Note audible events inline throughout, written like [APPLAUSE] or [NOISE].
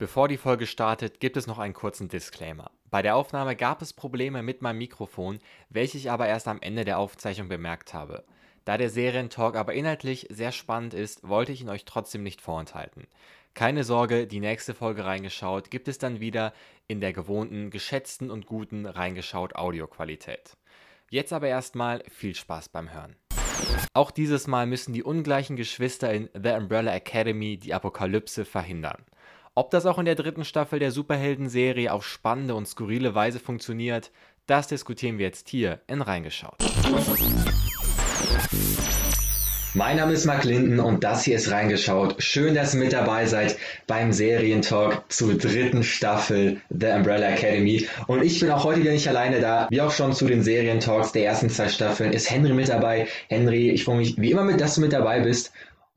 Bevor die Folge startet, gibt es noch einen kurzen Disclaimer. Bei der Aufnahme gab es Probleme mit meinem Mikrofon, welche ich aber erst am Ende der Aufzeichnung bemerkt habe. Da der Serientalk aber inhaltlich sehr spannend ist, wollte ich ihn euch trotzdem nicht vorenthalten. Keine Sorge, die nächste Folge reingeschaut gibt es dann wieder in der gewohnten, geschätzten und guten reingeschaut Audioqualität. Jetzt aber erstmal viel Spaß beim Hören. Auch dieses Mal müssen die ungleichen Geschwister in The Umbrella Academy die Apokalypse verhindern. Ob das auch in der dritten Staffel der Superhelden-Serie auf spannende und skurrile Weise funktioniert, das diskutieren wir jetzt hier in Reingeschaut. Mein Name ist Mark Linden und das hier ist Reingeschaut. Schön, dass ihr mit dabei seid beim Serientalk zur dritten Staffel The Umbrella Academy. Und ich bin auch heute wieder nicht alleine da. Wie auch schon zu den Serientalks der ersten zwei Staffeln ist Henry mit dabei. Henry, ich freue mich wie immer mit, dass du mit dabei bist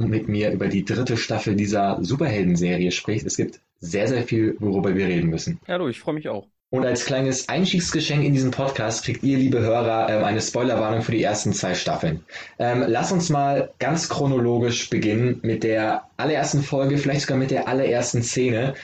mit mir über die dritte Staffel dieser Superhelden-Serie sprichst. Es gibt sehr, sehr viel, worüber wir reden müssen. Hallo, ich freue mich auch. Und als kleines Einstiegsgeschenk in diesen Podcast kriegt ihr, liebe Hörer, ähm, eine Spoilerwarnung für die ersten zwei Staffeln. Ähm, lass uns mal ganz chronologisch beginnen mit der allerersten Folge, vielleicht sogar mit der allerersten Szene.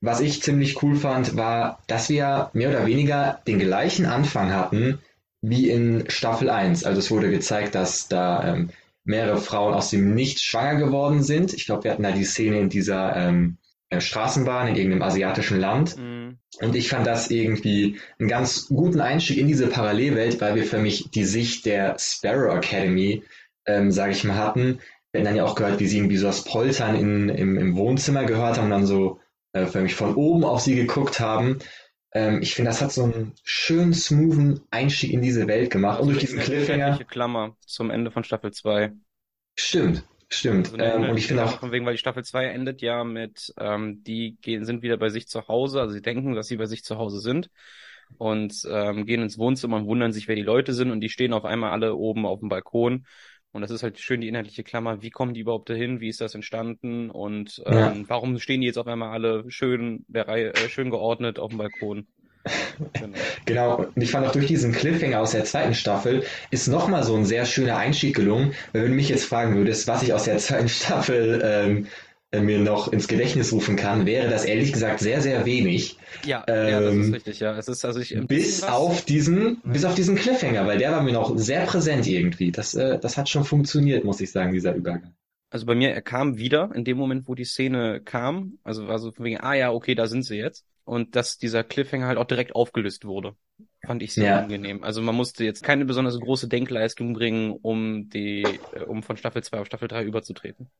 Was ich ziemlich cool fand, war, dass wir mehr oder weniger den gleichen Anfang hatten wie in Staffel 1. Also es wurde gezeigt, dass da ähm, mehrere Frauen aus dem Nichts schwanger geworden sind. Ich glaube, wir hatten da die Szene in dieser ähm, äh, Straßenbahn in irgendeinem asiatischen Land. Mhm. Und ich fand das irgendwie einen ganz guten Einstieg in diese Parallelwelt, weil wir für mich die Sicht der Sparrow Academy, ähm, sage ich mal, hatten. Wir haben dann ja auch gehört, wie sie irgendwie so das Poltern in, im, im Wohnzimmer gehört haben und dann so äh, für mich von oben auf sie geguckt haben. Ähm, ich finde, das hat so einen schönen, smoothen Einstieg in diese Welt gemacht. Und durch diesen Cliffhanger. Klammer zum Ende von Staffel 2. Stimmt, stimmt. Also ähm, und ich finde auch. Von wegen, weil die Staffel 2 endet ja mit, ähm, die gehen, sind wieder bei sich zu Hause, also sie denken, dass sie bei sich zu Hause sind und ähm, gehen ins Wohnzimmer und wundern sich, wer die Leute sind und die stehen auf einmal alle oben auf dem Balkon und das ist halt schön die inhaltliche Klammer. Wie kommen die überhaupt dahin? Wie ist das entstanden? Und ähm, ja. warum stehen die jetzt auf einmal alle schön der Reihe, äh, schön geordnet auf dem Balkon? [LAUGHS] Genau. genau. Und ich fand auch durch diesen Cliffhanger aus der zweiten Staffel ist nochmal so ein sehr schöner Einstieg gelungen. Weil wenn du mich jetzt fragen würdest, was ich aus der [LAUGHS] zweiten Staffel ähm, äh, mir noch ins Gedächtnis rufen kann, wäre das ehrlich gesagt sehr, sehr wenig. Ja, ähm, ja das ist ähm, richtig, ja. Es ist also ich, bis auf diesen, bis auf diesen Cliffhanger, weil der war mir noch sehr präsent irgendwie. Das, äh, das hat schon funktioniert, muss ich sagen, dieser Übergang. Also bei mir, er kam wieder in dem Moment, wo die Szene kam. Also war so von wegen, ah ja, okay, da sind sie jetzt. Und dass dieser Cliffhanger halt auch direkt aufgelöst wurde. Fand ich sehr ja. angenehm. Also man musste jetzt keine besonders große Denkleistung bringen, um die, äh, um von Staffel 2 auf Staffel 3 überzutreten.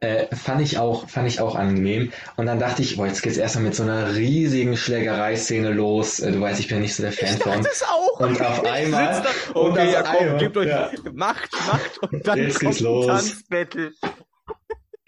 Äh, fand ich auch, fand ich auch angenehm. Und dann dachte ich, boah, jetzt geht's erstmal mit so einer riesigen Schlägerei-Szene los. Äh, du weißt, ich bin nicht so der Fan ich von. Das auch. Und auf einmal. Da, okay, und ja, komm, einmal, gebt euch ja. Macht, Macht und dann jetzt kommt geht's los. Tanzbattle.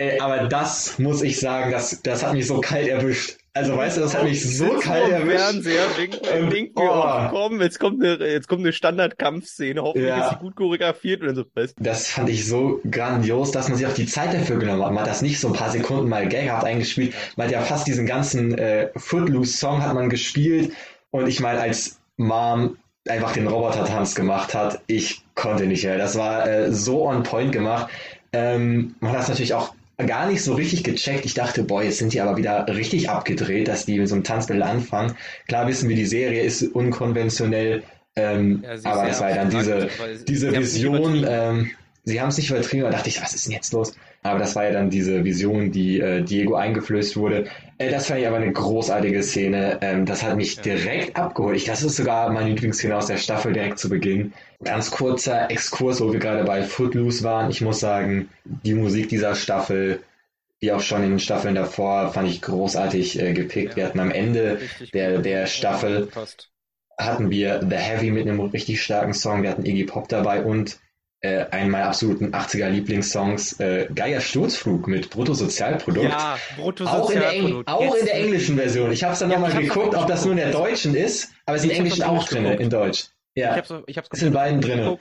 Ey, aber das muss ich sagen, das, das hat mich so kalt erwischt. Also weißt du, das hat mich so kalt erwischt. Fernseher, denken, ähm, denken oh. wir, komm, jetzt kommt eine, jetzt kommt eine Standardkampfszene, hoffentlich ja. ist sie gut choreografiert und so fest. Das fand ich so grandios, dass man sich auch die Zeit dafür genommen hat. Man hat das nicht so ein paar Sekunden mal gaghaft eingespielt. Man hat ja fast diesen ganzen äh, Footloose-Song hat man gespielt und ich meine, als Mom einfach den Roboter-Tanz gemacht hat, ich konnte nicht mehr. Das war äh, so on point gemacht. Ähm, man hat es natürlich auch gar nicht so richtig gecheckt. Ich dachte, boah, jetzt sind die aber wieder richtig abgedreht, dass die mit so einem Tanzbild anfangen. Klar wissen wir, die Serie ist unkonventionell, ähm, ja, aber es war dann diese, diese Vision, ähm, sie haben es nicht übertrieben, da dachte ich, was ist denn jetzt los? Aber das war ja dann diese Vision, die äh, Diego eingeflößt wurde. Äh, das fand ich aber eine großartige Szene. Ähm, das hat mich direkt abgeholt. Ich, das ist sogar meine Lieblingsszene aus der Staffel direkt zu Beginn. Ganz kurzer Exkurs, wo wir gerade bei Footloose waren. Ich muss sagen, die Musik dieser Staffel, wie auch schon in den Staffeln davor, fand ich großartig äh, gepickt. Wir hatten am Ende der, der Staffel hatten wir The Heavy mit einem richtig starken Song. Wir hatten Iggy Pop dabei und äh, einen meiner absoluten 80er Lieblingssongs, äh, Geier Sturzflug mit Bruttosozialprodukt. Ja, Bruttosozialprodukt. Auch in der, auch in der englischen Version. Ich habe es dann ja, nochmal geguckt, ob das nur in der deutschen ist, aber es ist im Englischen auch drin, in Deutsch. Ja, ich hab's, ich hab's ist in beiden drin.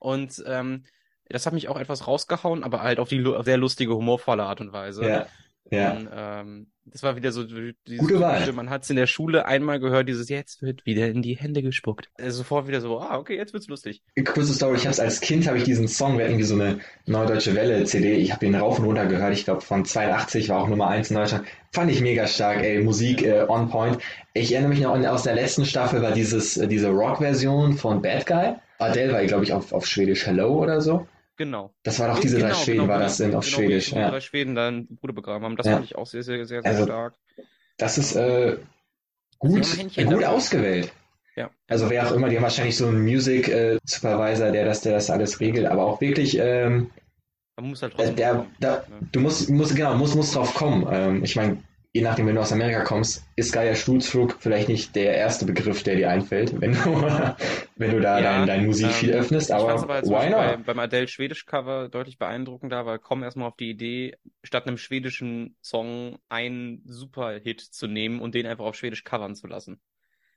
Und ähm, das hat mich auch etwas rausgehauen, aber halt auf die sehr lustige, humorvolle Art und Weise. Ja. Ja. Und, ähm, das war wieder so dieses Gute Wahl. man hat es in der Schule einmal gehört, dieses jetzt wird wieder in die Hände gespuckt. Äh, sofort wieder so, ah, okay, jetzt wird's lustig. Kurze Story, ich habe als Kind habe ich diesen Song, wir hatten irgendwie so eine Neue Deutsche Welle CD, ich habe den rauf und runter gehört, ich glaube von 82 war auch Nummer 1 in Deutschland. Fand ich mega stark, ey, Musik äh, on point. Ich erinnere mich noch aus der letzten Staffel war dieses äh, diese Rock-Version von Bad Guy. Adele war, glaube ich, auf, auf Schwedisch Hello oder so. Genau. Das war doch diese drei Genau, Schweden, genau, war genau, das denn auf genau, Schwedisch, die ja. drei Schweden dann Bruder begraben haben. Das Ja. fand ich auch sehr, sehr, sehr, sehr Also, stark. Das ist äh, gut, gut ausgewählt. Ja. Also wer auch immer, die haben wahrscheinlich so einen Music äh, Supervisor, der das, der das alles regelt, aber auch wirklich, ähm, Man muss halt äh, trotzdem der, kommen, da, ne? du musst, musst genau, musst, musst drauf kommen. Ähm, ich meine, je nachdem, wenn du aus Amerika kommst, ist Geier Stuhlsflug vielleicht nicht der erste Begriff, der dir einfällt, wenn du, [LAUGHS] wenn du da Ja, dein, dein Musikfeed ähm, öffnest, Ich aber fand's aber why Beispiel bei, not? beim Adele Schwedisch Cover deutlich beeindruckender, weil komm erstmal auf die Idee, statt einem schwedischen Song einen Superhit zu nehmen und den einfach auf Schwedisch covern zu lassen.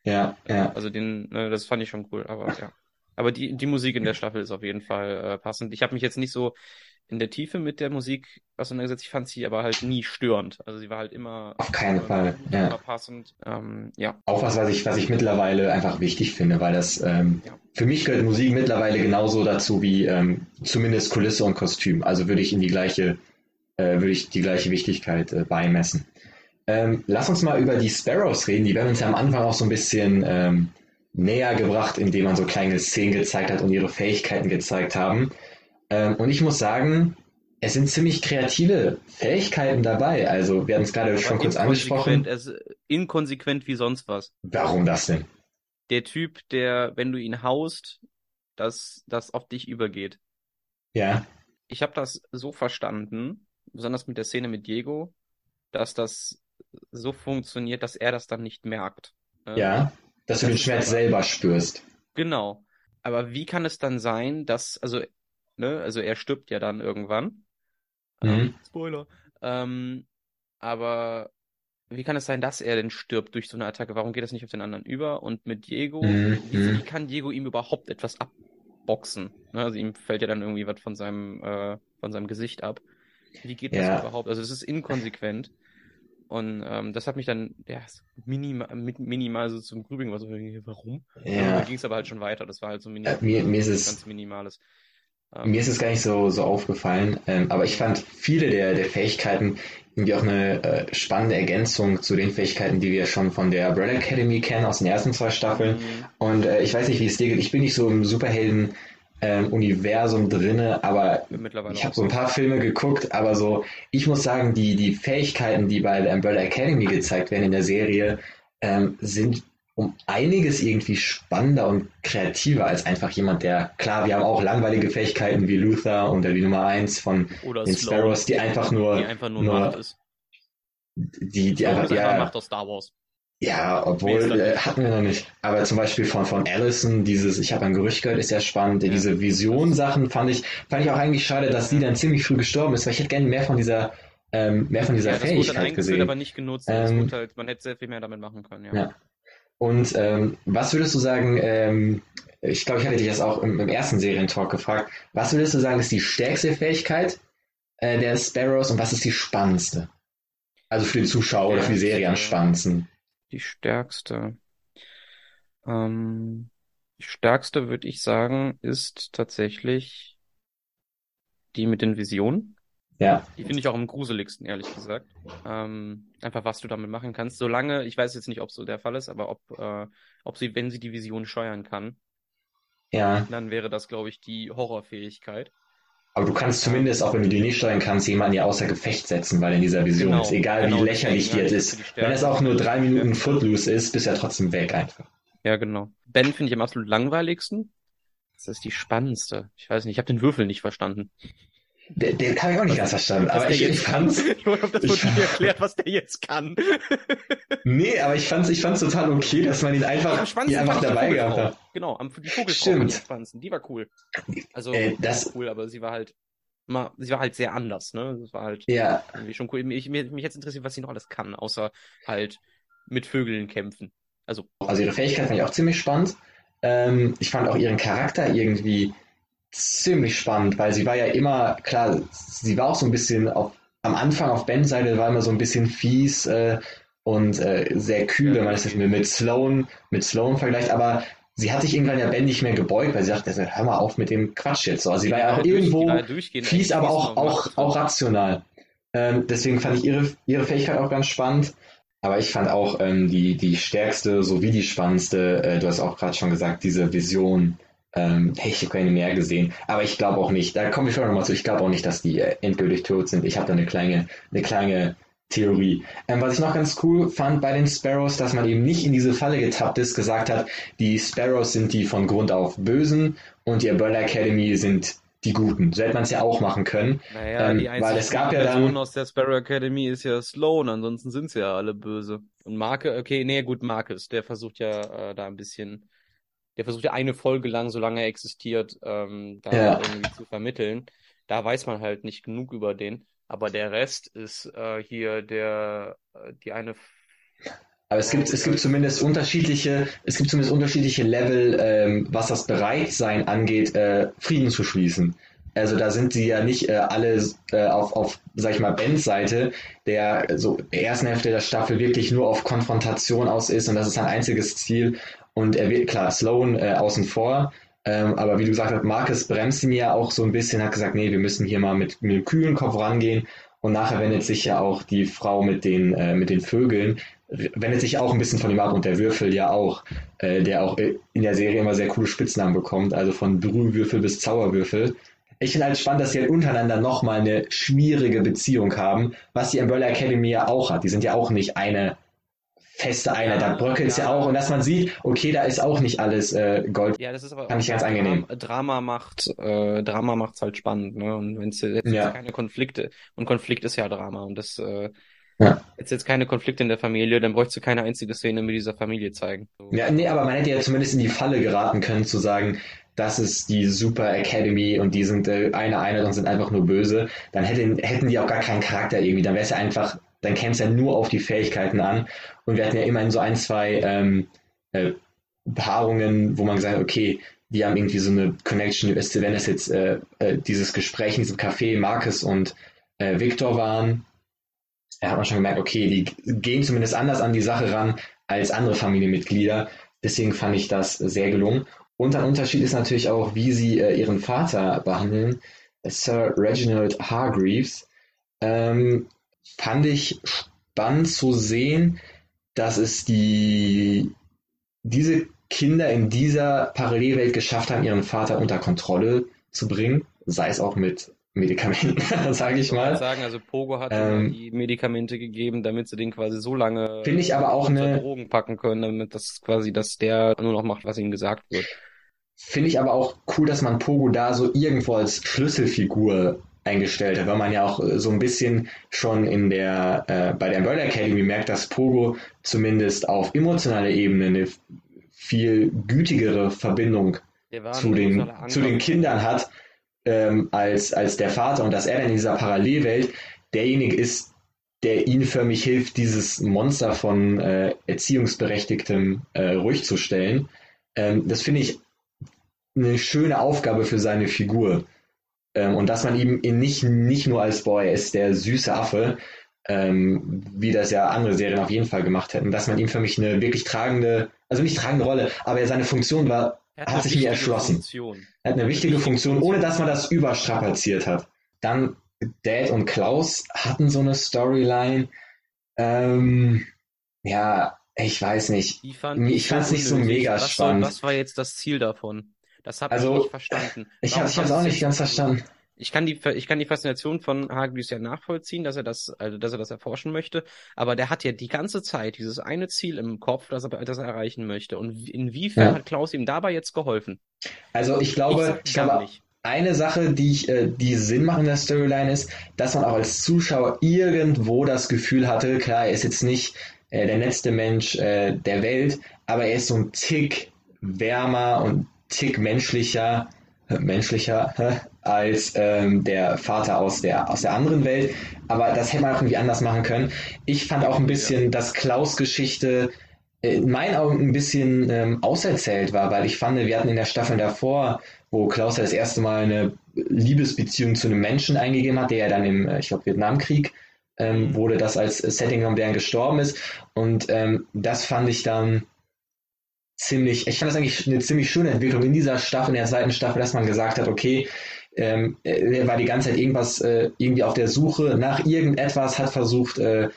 Ja, ja. Also den, ne, das fand ich schon cool, aber ja. Aber die, die Musik in der Staffel ist auf jeden Fall äh, passend. Ich habe mich jetzt nicht so in der Tiefe mit der Musik auseinandergesetzt. Ich fand sie aber halt nie störend. Also sie war halt immer, Auf keinen äh, Fall, ja. passend. Ähm, ja. Auch was, was ich, was ich mittlerweile einfach wichtig finde, weil das ähm, Ja. für mich gehört Musik mittlerweile genauso dazu wie ähm, zumindest Kulisse und Kostüm. Also würde ich in die gleiche, äh, würde ich die gleiche Wichtigkeit äh, beimessen. Ähm, lass uns mal über die Sparrows reden. Die werden uns ja am Anfang auch so ein bisschen ähm, näher gebracht, indem man so kleine Szenen gezeigt hat und ihre Fähigkeiten gezeigt haben. Ähm, und ich muss sagen, es sind ziemlich kreative Fähigkeiten dabei. Also wir hatten es gerade schon kurz angesprochen. es, inkonsequent wie sonst was. Warum das denn? Der Typ, der, wenn du ihn haust, dass das auf dich übergeht. Ja, Ich habe das so verstanden, besonders mit der Szene mit Diego, dass das so funktioniert, dass er das dann nicht merkt. ne? ja, dass du Das den ist Schmerz selber spürst. Genau. Aber wie kann es dann sein, dass, also, ne, also er stirbt ja dann irgendwann. Mhm. Ähm, Spoiler. Ähm, aber wie kann es sein, dass er denn stirbt durch so eine Attacke? Warum geht das nicht auf den anderen über? Und mit Diego, Mhm, wie, mhm. wie kann Diego ihm überhaupt etwas abboxen? Ne, also ihm fällt ja dann irgendwie was von seinem, äh, von seinem Gesicht ab. Wie geht das Ja. überhaupt? Also es ist inkonsequent. Und ähm, das hat mich dann ja, minimal, minimal so zum Grübeln, war so, warum? Und Ja, dann ging es aber halt schon weiter. Das war halt so mini Äh, mir, mir ist ganz es, Minimales. Ähm, mir ist es gar nicht so, so aufgefallen, ähm, aber ich fand viele der, der Fähigkeiten irgendwie auch eine äh, spannende Ergänzung zu den Fähigkeiten, die wir schon von der Umbrella Academy kennen, aus den ersten zwei Staffeln. Mhm. Und äh, ich weiß nicht, wie es dir geht. Ich bin nicht so im Superhelden-Universum drinne, aber mittlerweile ich habe so ein paar Filme geguckt, aber so, ich muss sagen, die, die Fähigkeiten, die bei der Umbrella Academy gezeigt werden in der Serie, ähm, sind um einiges irgendwie spannender und kreativer als einfach jemand, der, klar, wir haben auch langweilige Fähigkeiten wie Luther und der die Nummer 1 von Oder den Slow, Sparrows, die einfach nur, die einfach nur, nur- Macht ist. die, die einfach, ist einfach ja, Macht aus Star Wars. ja, obwohl, äh, hatten wir noch nicht. Aber zum Beispiel von, von Allison, dieses, ich habe ein Gerücht gehört, ist ja spannend. Ja. Diese Vision-Sachen fand ich, fand ich auch eigentlich schade, dass die dann ziemlich früh gestorben ist, weil ich hätte gerne mehr von dieser, ähm, mehr von dieser Ja, das wurde Fähigkeit gesehen. aber nicht genutzt. Ähm, halt, man hätte sehr viel mehr damit machen können, ja. Ja. Und ähm, was würdest du sagen, ähm, ich glaube, ich hatte dich das auch im, im ersten Serientalk gefragt, was würdest du sagen, ist die stärkste Fähigkeit äh, der Sparrows und was ist die spannendste? Also für den Zuschauer oder für die Serie am spannendsten. Die stärkste. Ähm, die stärkste, würde ich sagen, ist tatsächlich die mit den Visionen. Ja, Die finde ich auch am gruseligsten, ehrlich gesagt. Ähm, einfach, was du damit machen kannst. Solange, ich weiß jetzt nicht, ob so der Fall ist, aber ob, äh, ob sie, wenn sie die Vision steuern kann, ja. dann wäre das, glaube ich, die Horrorfähigkeit. Aber du kannst zumindest, auch wenn du die nicht steuern kannst, jemanden ja außer Gefecht setzen, weil in dieser Vision Genau, ist. Egal genau, wie lächerlich die jetzt ist. Wenn es auch nur drei Minuten Footloose ist, bist du ja trotzdem weg einfach. Ja, genau. Ben finde ich am absolut langweiligsten. Das ist die spannendste. Ich weiß nicht, ich habe den Würfel nicht verstanden. Den, den habe ich auch nicht ganz verstanden. Aber ich, ich fand's, Ich hoffe, das ich wurde fand- mir erklärt, was der jetzt kann. [LAUGHS] nee, aber ich fand's, ich fand's total okay, dass man ihn einfach, Am ihn einfach ich die dabei gehabt hat. Genau, am, die ich am spannendsten. Die war cool. Also, Äh, die das- war cool, aber sie war halt, mal, sie war halt sehr anders, ne? Das war halt Ja, irgendwie schon cool. Mich, mich, mich jetzt interessiert, was sie noch alles kann, außer halt mit Vögeln kämpfen. Also, also ihre Fähigkeit fand ich auch ziemlich spannend. Ähm, ich fand auch ihren Charakter irgendwie ziemlich spannend, weil sie war ja immer, klar, sie war auch so ein bisschen auf am Anfang auf Bens Seite war immer so ein bisschen fies äh, und äh, sehr kühl, wenn man das mit Sloan, mit Sloan vergleicht, aber sie hat sich irgendwann ja Ben nicht mehr gebeugt, weil sie dachte, hör mal auf mit dem Quatsch jetzt. So. Also sie war ja auch irgendwo fies, aber auch, auch, auch rational. Ähm, deswegen fand ich ihre, ihre Fähigkeit auch ganz spannend. Aber ich fand auch ähm, die, die stärkste sowie die spannendste, äh, du hast auch gerade schon gesagt, diese Vision. Ähm, hey, ich habe keine mehr gesehen. Aber ich glaube auch nicht, da komme ich schon nochmal zu, ich glaube auch nicht, dass die äh, endgültig tot sind. Ich habe da eine kleine, eine kleine Theorie. Ähm, was ich noch ganz cool fand bei den Sparrows, dass man eben nicht in diese Falle getappt ist, gesagt hat, die Sparrows sind die von Grund auf Bösen und die Umbrella Academy sind die Guten. So hätte man es ja auch machen können. Naja, ähm, die weil es gab ja dann aus der Sparrow Academy ist ja Sloan, ansonsten sind sie ja alle böse. Und Marke, okay, nee, gut, Marcus, der versucht ja äh, da ein bisschen, der versucht ja eine Folge lang, solange er existiert, ähm, da ja. irgendwie zu vermitteln. Da weiß man halt nicht genug über den. Aber der Rest ist äh, hier der, äh, die eine aber es gibt, es gibt zumindest unterschiedliche, es gibt zumindest unterschiedliche Level, ähm, was das Bereitsein angeht, äh, Frieden zu schließen. Also da sind sie ja nicht äh, alle äh, auf, auf, sag ich mal, Bens Seite, der so der ersten Hälfte der Staffel wirklich nur auf Konfrontation aus ist und das ist sein einziges Ziel. Und er wird, klar, Sloan äh, außen vor, ähm, aber wie du gesagt hast, Marcus bremst ihn ja auch so ein bisschen, hat gesagt, nee, wir müssen hier mal mit, mit einem kühlen Kopf rangehen. Und nachher wendet sich ja auch die Frau mit den, äh, mit den Vögeln, wendet sich auch ein bisschen von ihm ab und der Würfel ja auch, äh, der auch in der Serie immer sehr coole Spitznamen bekommt, also von Brühwürfel bis Zauberwürfel. Ich finde halt spannend, dass sie halt untereinander nochmal eine schwierige Beziehung haben, was die Umbrella Academy ja auch hat. Die sind ja auch nicht eine feste Einheit, da bröckelt es ja. ja. auch und dass man sieht, okay, da ist auch nicht alles äh, Gold. Ja, das ist aber fand ich ganz angenehm. Drama macht, äh, Drama macht's halt spannend, ne? Und wenn es jetzt ja. keine Konflikte und Konflikt ist ja Drama und das äh, ja. Jetzt jetzt keine Konflikte in der Familie, dann bräuchst du keine einzige Szene mit dieser Familie zeigen. So. Ja, nee, aber man hätte ja zumindest in die Falle geraten können, zu sagen, das ist die Super Academy und die sind äh, eine Einheit und sind einfach nur böse. Dann hätten, hätten die auch gar keinen Charakter irgendwie. Dann wäre es ja einfach, dann käme es ja nur auf die Fähigkeiten an. Und wir hatten ja immerhin so ein, zwei ähm, äh, Paarungen, wo man gesagt hat, okay, die haben irgendwie so eine Connection, wenn es jetzt äh, äh, dieses Gespräch in diesem Café Marcus und äh, Victor waren, da hat man schon gemerkt, okay, die gehen zumindest anders an die Sache ran als andere Familienmitglieder. Deswegen fand ich das sehr gelungen. Und ein Unterschied ist natürlich auch, wie sie äh, ihren Vater behandeln. Sir Reginald Hargreaves. Ähm, fand ich spannend zu sehen, dass es die, diese Kinder in dieser Parallelwelt geschafft haben, ihren Vater unter Kontrolle zu bringen, sei es auch mit Medikamenten, [LAUGHS] sage ich mal. Ich sagen, also Pogo hat ähm, die Medikamente gegeben, damit sie den quasi so lange finde ich aber auch eine Drogen packen können, damit das quasi, dass der nur noch macht, was ihm gesagt wird. Finde ich aber auch cool, dass man Pogo da so irgendwo als Schlüsselfigur eingestellt hat, weil man ja auch äh, so ein bisschen schon in der äh, bei der Umbrella Academy merkt, dass Pogo zumindest auf emotionaler Ebene eine viel gütigere Verbindung zu den, zu den Kindern hat ähm, als, als der Vater und dass er dann in dieser Parallelwelt derjenige ist, der ihnen förmlich hilft, dieses Monster von äh, Erziehungsberechtigtem äh, ruhig zu stellen. Ähm, das finde ich eine schöne Aufgabe für seine Figur. Ähm, und dass man ihm ihn nicht, nicht nur als, boah, er ist der süße Affe, ähm, wie das ja andere Serien auf jeden Fall gemacht hätten, dass man ihm für mich eine wirklich tragende, also nicht tragende Rolle, aber seine Funktion war hat sich mir erschlossen. Funktion. Er hat eine wichtige Funktion, ohne dass man das überstrapaziert hat. Dann Dad und Klaus hatten so eine Storyline. Ähm, ja, ich weiß nicht. Fand ich fand es nicht so mega was spannend. War, was war jetzt das Ziel davon? Das habe also, ich nicht verstanden. [LAUGHS] Ich habe es auch nicht ganz verstanden ich kann die, ich kann die Faszination von Hargreaves ja nachvollziehen, dass er das, also, dass er das erforschen möchte. Aber der hat ja die ganze Zeit dieses eine Ziel im Kopf, das er, das er erreichen möchte. Und inwiefern ja. hat Klaus ihm dabei jetzt geholfen? Also ich glaube, ich, ich glaube, nicht. eine Sache, die, ich, äh, die Sinn macht in der Storyline ist, dass man auch als Zuschauer irgendwo das Gefühl hatte, klar, er ist jetzt nicht äh, der letzte Mensch äh, der Welt, aber er ist so ein Tick wärmer und Tick menschlicher, äh, menschlicher als ähm, der Vater aus der, aus der anderen Welt. Aber das hätte man auch irgendwie anders machen können. Ich fand auch ein bisschen, dass Klaus Geschichte in meinen Augen ein bisschen ähm, auserzählt war, weil ich fand, wir hatten in der Staffel davor wo Klaus das erste Mal eine Liebesbeziehung zu einem Menschen eingegeben hat, der ja dann im, äh, ich glaube, Vietnamkrieg ähm, wurde das als Setting genommen, der gestorben ist. Und ähm, das fand ich dann ziemlich, ich fand das eigentlich eine ziemlich schöne Entwicklung in dieser Staffel, in der zweiten Staffel, dass man gesagt hat, okay, ähm, er war die ganze Zeit irgendwas, äh, irgendwie auf der Suche nach irgendetwas, hat versucht, äh,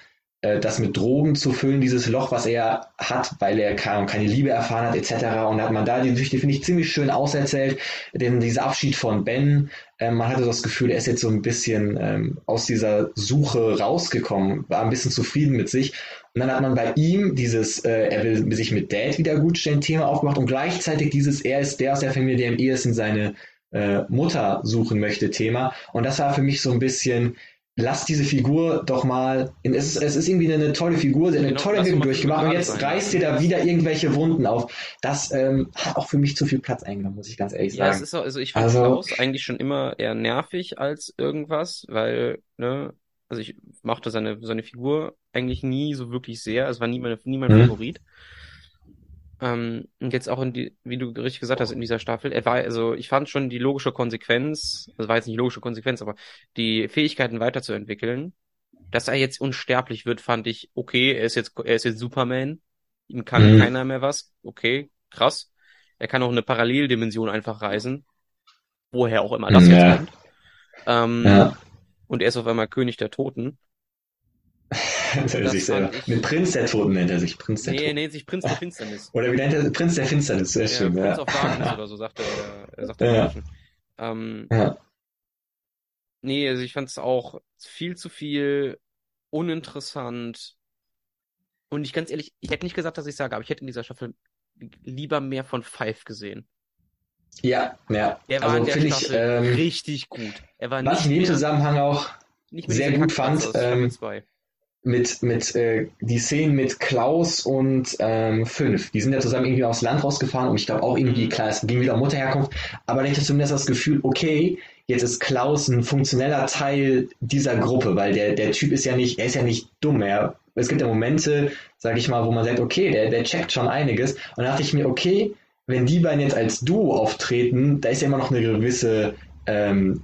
äh, das mit Drogen zu füllen, dieses Loch, was er hat, weil er keine, keine Liebe erfahren hat, etc. Und da hat man da die Geschichte, finde ich, ziemlich schön auserzählt, denn dieser Abschied von Ben, ähm, man hatte das Gefühl, er ist jetzt so ein bisschen ähm, aus dieser Suche rausgekommen, war ein bisschen zufrieden mit sich. Und dann hat man bei ihm dieses, äh, er will sich mit Dad wieder gutstellen, Thema aufgemacht und gleichzeitig dieses, er ist der aus der Familie, der am ehesten seine äh, Mutter suchen möchte, Thema. Und das war für mich so ein bisschen, lass diese Figur doch mal, in, es, ist, es ist irgendwie eine, eine tolle Figur, sie hat eine genau, tolle Entwicklung durchgemacht und jetzt sein, reißt ihr da wieder irgendwelche Wunden auf. Das ähm, hat auch für mich zu viel Platz eingenommen, muss ich ganz ehrlich sagen. Ja, es ist auch, also ich fand also, Klaus eigentlich schon immer eher nervig als irgendwas, weil, ne, also ich mochte seine, seine Figur eigentlich nie so wirklich sehr, es war nie, meine, nie mein mhm. Favorit. Ähm, und jetzt auch in die, wie du richtig gesagt hast, in dieser Staffel, er war, also ich fand schon die logische Konsequenz, das war jetzt nicht logische Konsequenz, aber die Fähigkeiten weiterzuentwickeln, dass er jetzt unsterblich wird, fand ich okay, er ist jetzt, er ist jetzt Superman, ihm kann mhm. keiner mehr was, okay, krass. Er kann auch eine Paralleldimension einfach reisen, woher auch immer das ja. jetzt kommt. Ähm, ja. Und er ist auf einmal König der Toten. [LAUGHS] sich selber. Mit Prinz der Toten nennt er sich. Prinz der nee, er nennt sich Prinz der Finsternis. [LAUGHS] Oder wie nennt er Prinz der Finsternis? Sehr ja, schön. Prinz ja. of Darkness [LAUGHS] oder so sagt er, er sagt er ja. Ähm, ja. Nee, also ich fand es auch viel zu viel uninteressant. Und ich ganz ehrlich, ich hätte nicht gesagt, dass ich sage, aber ich hätte in dieser Staffel lieber mehr von Five gesehen. Ja, ja. Er war also, in der ich, ähm, richtig gut. Er war was ich in dem Zusammenhang auch sehr gut fand, ähm, mit, mit äh, die Szenen mit Klaus und ähm, Fünf. Die sind ja zusammen irgendwie aufs Land rausgefahren und ich glaube auch irgendwie, mhm. klar, es ging wieder um Mutterherkunft, aber dann hatte ich zumindest das Gefühl, okay, jetzt ist Klaus ein funktioneller Teil dieser Gruppe, weil der, der Typ ist ja nicht, er ist ja nicht dumm, er, es gibt ja Momente, sag ich mal, wo man sagt, okay, der, der checkt schon einiges und dann dachte ich mir, okay, wenn die beiden jetzt als Duo auftreten, da ist ja immer noch eine gewisse ähm,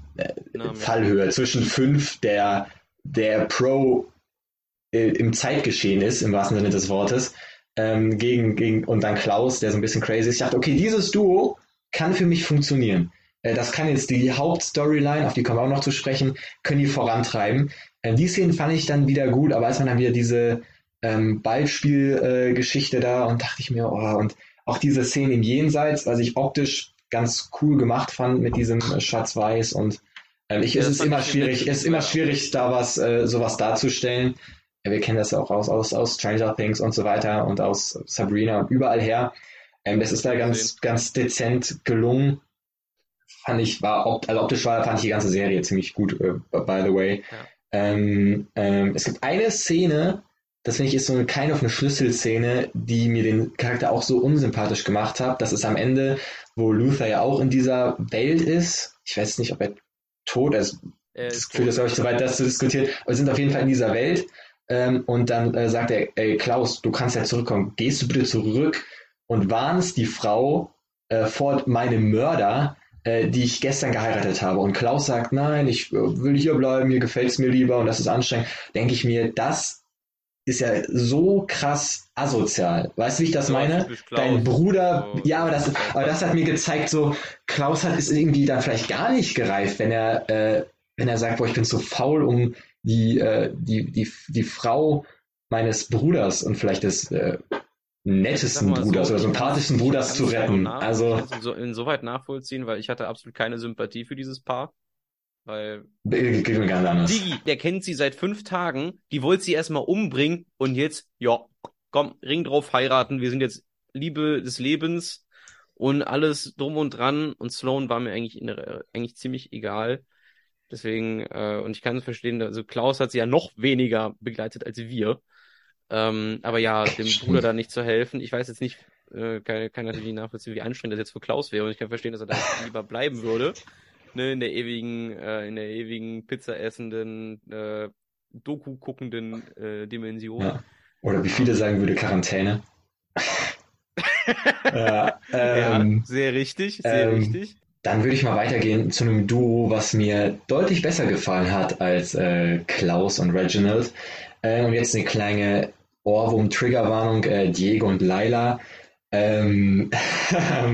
Na, Fallhöhe zwischen fünf, der, der Pro äh, im Zeitgeschehen ist, im wahrsten Sinne des Wortes, ähm, gegen, gegen, und dann Klaus, der so ein bisschen crazy ist. Ich dachte, okay, dieses Duo kann für mich funktionieren. Äh, das kann jetzt die Hauptstoryline, auf die kommen wir auch noch zu sprechen, können die vorantreiben. Äh, die Szenen fand ich dann wieder gut, aber als man dann wieder diese ähm, Ballspielgeschichte äh, da und dachte ich mir, oh, und auch diese Szene im Jenseits, was ich optisch ganz cool gemacht fand mit diesem äh, Schwarz-Weiß und ähm, ich, ja, es ist immer schwierig, es ist immer schwierig, da was, äh, sowas darzustellen ja, wir kennen das ja auch aus, aus, aus Stranger Things und so weiter und aus Sabrina und überall her. Ähm, das ist da ganz, ganz dezent gelungen. Fand ich, war, also optisch war, fand ich die ganze Serie ziemlich gut, äh, by the way. Ja. Ähm, ähm, es gibt eine Szene, das finde ich ist so eine kind of eine Schlüsselszene, die mir den Charakter auch so unsympathisch gemacht hat. Das ist am Ende, wo Luther ja auch in dieser Welt ist. Ich weiß nicht, ob er tot ist. Das führt es euch zu weit, das zu diskutieren. Aber wir sind auf jeden Fall in dieser Welt. Ähm, und dann äh, sagt er, ey Klaus, du kannst ja zurückkommen. Gehst du bitte zurück und warnst die Frau äh, vor meinem Mörder, äh, die ich gestern geheiratet habe. Und Klaus sagt, nein, ich äh, will hier bleiben, mir gefällt es mir lieber und das ist anstrengend. Denke ich mir, das ist ja so krass asozial. Weißt du, wie ich das meine? Dein Bruder, oh, ja, aber das, aber das hat mir gezeigt, so, Klaus hat ist irgendwie dann vielleicht gar nicht gereift, wenn er, äh, wenn er sagt, boah, ich bin zu faul, um die, äh, die, die, die Frau meines Bruders und vielleicht des äh, nettesten Bruders so, oder sympathischsten Bruders zu retten. Also ich so, insoweit nachvollziehen, weil ich hatte absolut keine Sympathie für dieses Paar. Weil geht mir ganz anders. Digi, der kennt sie seit fünf Tagen, die wollte sie erstmal umbringen und jetzt, ja, komm, Ring drauf heiraten, wir sind jetzt Liebe des Lebens und alles drum und dran und Sloan war mir eigentlich, in, eigentlich ziemlich egal. Deswegen, äh, und ich kann es verstehen, also Klaus hat sie ja noch weniger begleitet als wir. Ähm, aber ja, dem Bruder da nicht zu helfen. Ich weiß jetzt nicht, äh, kann, kann natürlich nachvollziehen, wie anstrengend das jetzt für Klaus wäre. Und ich kann verstehen, dass er da lieber bleiben würde. Ne, in der ewigen, äh, in der ewigen Pizza essenden, äh, Doku guckenden äh, Dimension. Ja. Oder wie viele sagen würde, Quarantäne. [LAUGHS] ja, ähm, ja, sehr richtig, sehr ähm, richtig. dann würde ich mal weitergehen zu einem Duo, was mir deutlich besser gefallen hat als äh, Klaus und Reginald. Äh, und jetzt eine kleine Ohrwurm-Triggerwarnung, äh, Diego und Laila. Ähm,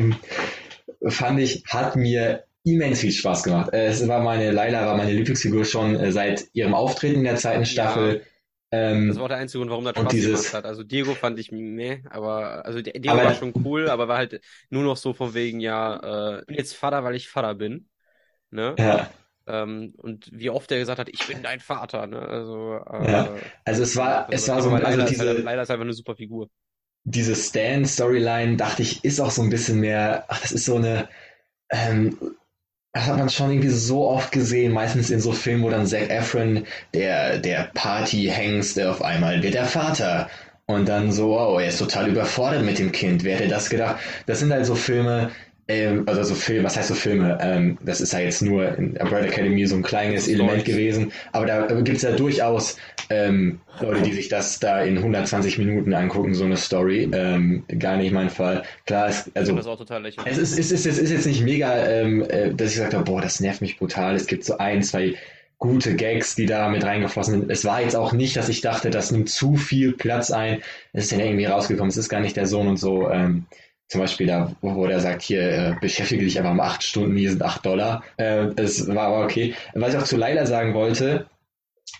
[LAUGHS] fand ich, hat mir immens viel Spaß gemacht. Äh, es war meine, Laila war meine Lieblingsfigur schon äh, seit ihrem Auftreten in der zweiten Staffel. Ja. Ähm, das war auch der einzige Grund, warum das Spaß dieses, gemacht hat. Also Diego fand ich meh, aber also Diego aber, war schon cool, aber war halt nur noch so von wegen, ja, äh, bin jetzt Vater, weil ich Vater bin. Ne? Ja. Ähm, und wie oft er gesagt hat, ich bin dein Vater, ne? Also, äh, ja. also es war, also, es war so, also leider, diese, ist, leider ist einfach eine super Figur. Diese Stan-Storyline, dachte ich, ist auch so ein bisschen mehr, ach, das ist so eine, ähm, das hat man schon irgendwie so oft gesehen, meistens in so Filmen, wo dann Zac Efron, der, der Party-Hengst, der auf einmal wird der Vater. Und dann so, wow, er ist total überfordert mit dem Kind. Wer hätte das gedacht? Das sind halt so Filme, ähm, also so Filme, was heißt so Filme? Ähm, das ist ja jetzt nur in Umbrella Academy so ein kleines Element gewesen, aber da gibt es ja durchaus ähm, Leute, die sich das da in 120 Minuten angucken, so eine Story. Ähm, gar nicht mein Fall. Klar, es, also, das auch total es, ist, es, ist, es ist jetzt nicht mega, ähm, äh, dass ich gesagt habe, boah, das nervt mich brutal. Es gibt so ein, zwei gute Gags, die da mit reingeflossen sind. Es war jetzt auch nicht, dass ich dachte, das nimmt zu viel Platz ein. Es ist dann irgendwie rausgekommen, es ist gar nicht der Sohn und so. Ähm, zum Beispiel da, wo der sagt, hier, äh, beschäftige dich einfach mal acht Stunden, hier sind acht Dollar. Äh, es war aber okay. Was ich auch zu Leila sagen wollte,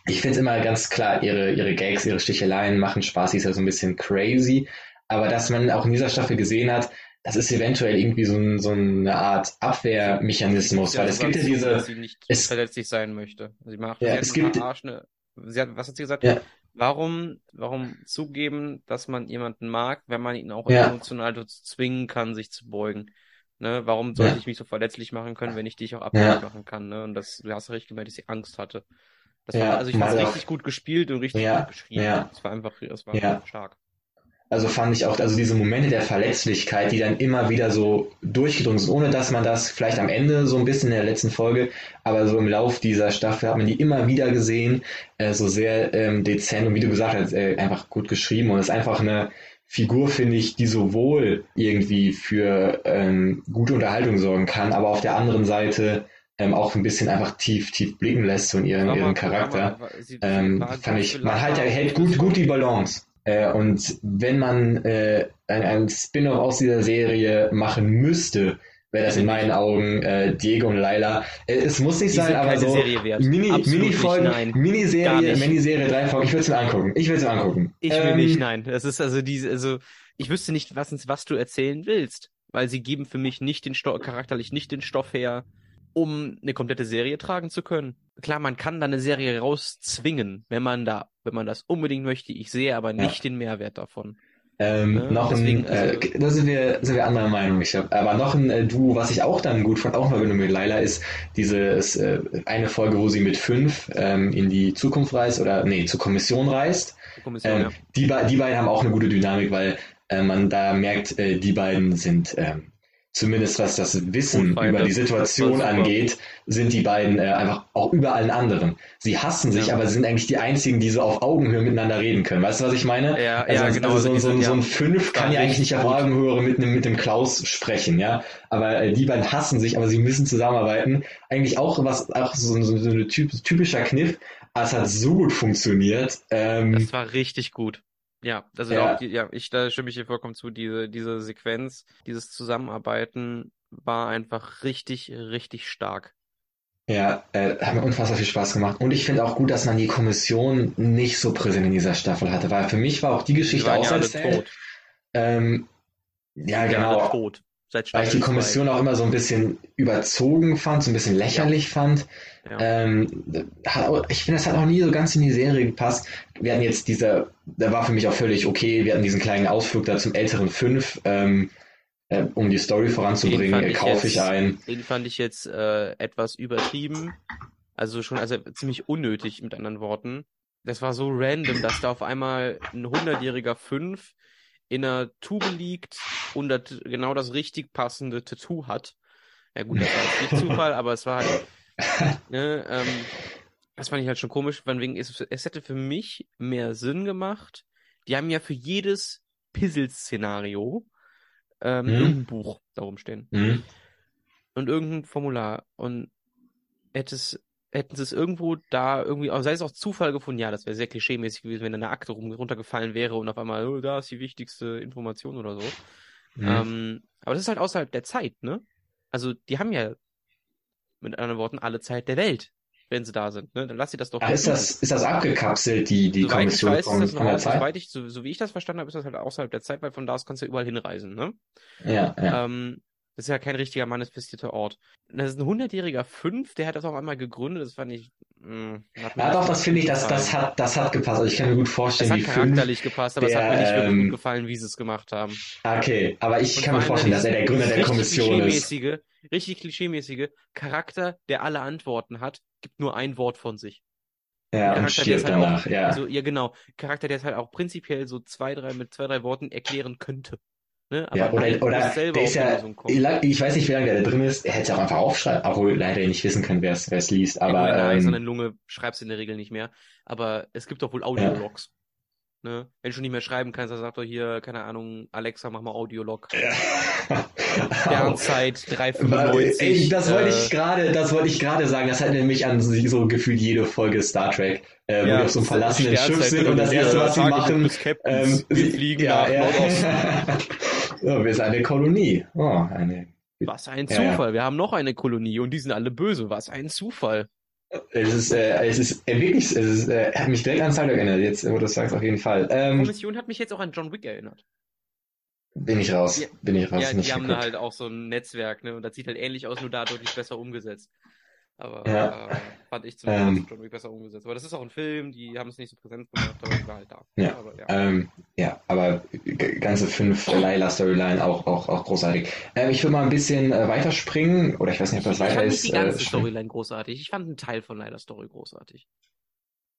ich finde es immer ganz klar, ihre, ihre Gags, ihre Sticheleien machen Spaß, sie ist ja so ein bisschen crazy. Aber dass man auch in dieser Staffel gesehen hat, das ist eventuell irgendwie so, ein, so eine Art Abwehrmechanismus, weil es gibt ja diese. Dass sie nicht es, verletzlich sein möchte. Sie macht ja, es gibt, Arsch eine, sie hat, was hat sie gesagt? Ja. Warum, warum zugeben, dass man jemanden mag, wenn man ihn auch Ja. emotional dazu zwingen kann, sich zu beugen? Ne? Warum sollte Ja. ich mich so verletzlich machen können, wenn ich dich auch abhängig machen kann? Ne? Und das, du hast richtig gemerkt, dass sie Angst hatte. Das Ja, war, also ich fand es richtig gut gespielt und richtig Ja, gut geschrieben. ja. Es war einfach, es war Ja. stark. Also fand ich auch, also diese Momente der Verletzlichkeit, die dann immer wieder so durchgedrungen sind, ohne dass man das vielleicht am Ende so ein bisschen in der letzten Folge, aber so im Lauf dieser Staffel hat man die immer wieder gesehen, äh, so sehr ähm, dezent und wie du gesagt hast, äh, einfach gut geschrieben und ist einfach eine Figur, finde ich, die sowohl irgendwie für ähm, gute Unterhaltung sorgen kann, aber auf der anderen Seite ähm, auch ein bisschen einfach tief, tief blicken lässt in ihren, ihren Charakter. sie- sie Ähm, fand ich, man halt, hält und gut, gut die Balance. Äh, und wenn man äh, ein, ein Spin-off aus dieser Serie machen müsste, wäre das in meinen Augen äh, Diego und Laila. Äh, es muss nicht Die sein, aber so. Mini, Absolut Mini-Folgen, nicht, nein. Miniserie. Miniserie, drei Folgen. Ich würde es mir angucken. Ich würde es mir angucken. Ich will Ähm, nicht, nein. Das ist also diese, also ich wüsste nicht, was, was du erzählen willst, weil sie geben für mich nicht den Stoff, charakterlich nicht den Stoff her, um eine komplette Serie tragen zu können. Klar, man kann da eine Serie rauszwingen, wenn man da, wenn man das unbedingt möchte. Ich sehe aber nicht den Mehrwert davon. Ähm, Ne? noch Deswegen, ein, äh, also- da sind wir, sind wir anderer Meinung. Ich hab, aber noch ein äh, Duo, was ich auch dann gut fand, auch mal mit Laila, ist dieses äh, eine Folge, wo sie mit fünf ähm, in die Zukunft reist oder nee, zur Kommission reist. Die Kommission, Ähm, ja. die, die beiden haben auch eine gute Dynamik, weil äh, man da merkt, äh, die beiden sind ähm, zumindest was das Wissen Grundfeinde. über die Situation angeht, sind die beiden äh, einfach auch über allen anderen. Sie hassen sich, Ja. aber sie sind eigentlich die einzigen, die so auf Augenhöhe miteinander reden können. Weißt du, was ich meine? Ja, also, ja, genau. Also so, so, so ein Fünf kann ja eigentlich nicht auf. Augenhöhe mit einem mit dem Klaus sprechen, ja. Aber äh, die beiden hassen sich, aber sie müssen zusammenarbeiten. Eigentlich auch was, auch so, so, so ein typ, typischer Kniff. Aber es hat so gut funktioniert. Ähm, Das war richtig gut. Ja, also Ja. auch, ja, ich, da stimme ich dir vollkommen zu. Diese, diese Sequenz, dieses Zusammenarbeiten war einfach richtig, richtig stark. Ja, äh, hat mir unfassbar viel Spaß gemacht. Und ich finde auch gut, dass man die Kommission nicht so präsent in dieser Staffel hatte, weil für mich war auch die Geschichte alle auserzählt. Ähm, ja, Die genau. tot. Seit Weil ich die zwei. Kommission auch immer so ein bisschen überzogen fand, so ein bisschen lächerlich fand. Ja. Ähm, auch, ich finde, das hat auch nie so ganz in die Serie gepasst. Wir hatten jetzt dieser, da war für mich auch völlig okay, wir hatten diesen kleinen Ausflug da zum älteren Fünf, ähm, äh, um die Story voranzubringen, ich kaufe ich jetzt- ein. Den fand ich jetzt äh, etwas übertrieben. Also schon, also ziemlich unnötig mit anderen Worten. Das war so random, dass da auf einmal ein hundertjähriger Fünf in einer Tube liegt und das, genau das richtig passende Tattoo hat. Ja gut, das war jetzt nicht Zufall, aber es war halt, ne, ähm, das fand ich halt schon komisch, von wegen, es, es hätte für mich mehr Sinn gemacht. Die haben ja für jedes Puzzle-Szenario ähm, Mhm. irgendein Buch darum stehen. Mhm. und irgendein Formular und hättest, hätten sie es irgendwo da irgendwie, sei es auch Zufall gefunden, ja, das wäre sehr klischeemäßig gewesen, wenn da eine Akte rum, runtergefallen wäre und auf einmal, oh, da ist die wichtigste Information oder so. Mhm. Ähm, aber das ist halt außerhalb der Zeit, ne? Also, die haben ja mit anderen Worten alle Zeit der Welt, wenn sie da sind, ne? Dann lass sie das doch. Ah, ist, das, ist das abgekapselt, die, die soweit Kommission weiß, von, von der Zeit? soweit ich, so, so wie ich das verstanden habe, ist das halt außerhalb der Zeit, weil von da aus kannst du ja überall hinreisen, ne? Ja, ja. Ähm, das ist ja kein richtiger manifestierter Ort. Und Das ist ein hundertjähriger Fünf, der hat das auch einmal gegründet, das fand ich. Mh, mir Ja, doch, das finde ich, das, das hat, das hat gepasst. Also ich kann mir gut Das vorstellen, hat wie fünf. charakterlich gepasst, aber es hat der, mir nicht wirklich ähm, gut gefallen, wie sie es gemacht haben. Okay, aber ich Und kann mir vorstellen, dass er der Gründer der Kommission ist. klischeemäßige, richtig klischeemäßige Charakter, der alle Antworten hat, gibt nur ein Wort von sich. Ja, und Charakter, der stirbt halt danach, auch, ja. also, ja genau, Charakter, der es halt auch prinzipiell so zwei, drei, mit zwei, drei Worten erklären könnte. Ne? Aber Ja, oder, oder selber der ist ja, ich weiß nicht, wie lange der da drin ist, er hätte es auch einfach aufschreiben, obwohl leider nicht wissen können, wer es wer es liest, Ja, gut, aber in einer ähm, Lunge schreibst du in der Regel nicht mehr. Aber es gibt doch wohl Audiologs. Ne? Wenn du schon nicht mehr schreiben kannst, dann sag doch hier, keine Ahnung, Alexa, mach mal Audiolog. [LAUGHS] Sternzeit Ey, 395. das wollte äh, ich gerade, das wollte ich gerade sagen. Das hat nämlich an so so gefühlt jede Folge Star Trek, äh, wo ja, die auf so einem verlassenen Schiff Sternzeit sind und das erste, was sie machen, ähm, Wir sie- fliegen ja, nach ja. Nordosten. [LAUGHS] ja, wir sind eine Kolonie. Oh, eine. Was ein Ja, ja. Zufall. Wir haben noch eine Kolonie und die sind alle böse. Was ein Zufall. Es ist, äh, es ist äh, wirklich, es ist, äh, hat mich direkt an Trek erinnert. Jetzt, wo du das sagst, auf jeden Fall. Die Ähm, Kommission hat mich jetzt auch an John Wick erinnert. bin ich raus, Ja, bin ich raus, Ja, die haben da halt auch so ein Netzwerk, ne? Und das sieht halt ähnlich aus, nur da deutlich besser umgesetzt. Aber Ja. äh, fand ich zumindest Ähm. John Wick besser umgesetzt. Aber das ist auch ein Film, die haben es nicht so präsent gemacht, aber ich war halt da. Ja. Aber, ja. Ähm, ja, aber ganze fünf Layla-Storyline auch, auch, auch großartig. Ähm, ich würde mal ein bisschen äh, weiterspringen, oder ich weiß nicht, ob das ich weiter fand ist. nicht die ganze äh, Storyline großartig. Ich fand einen Teil von Leider Story großartig.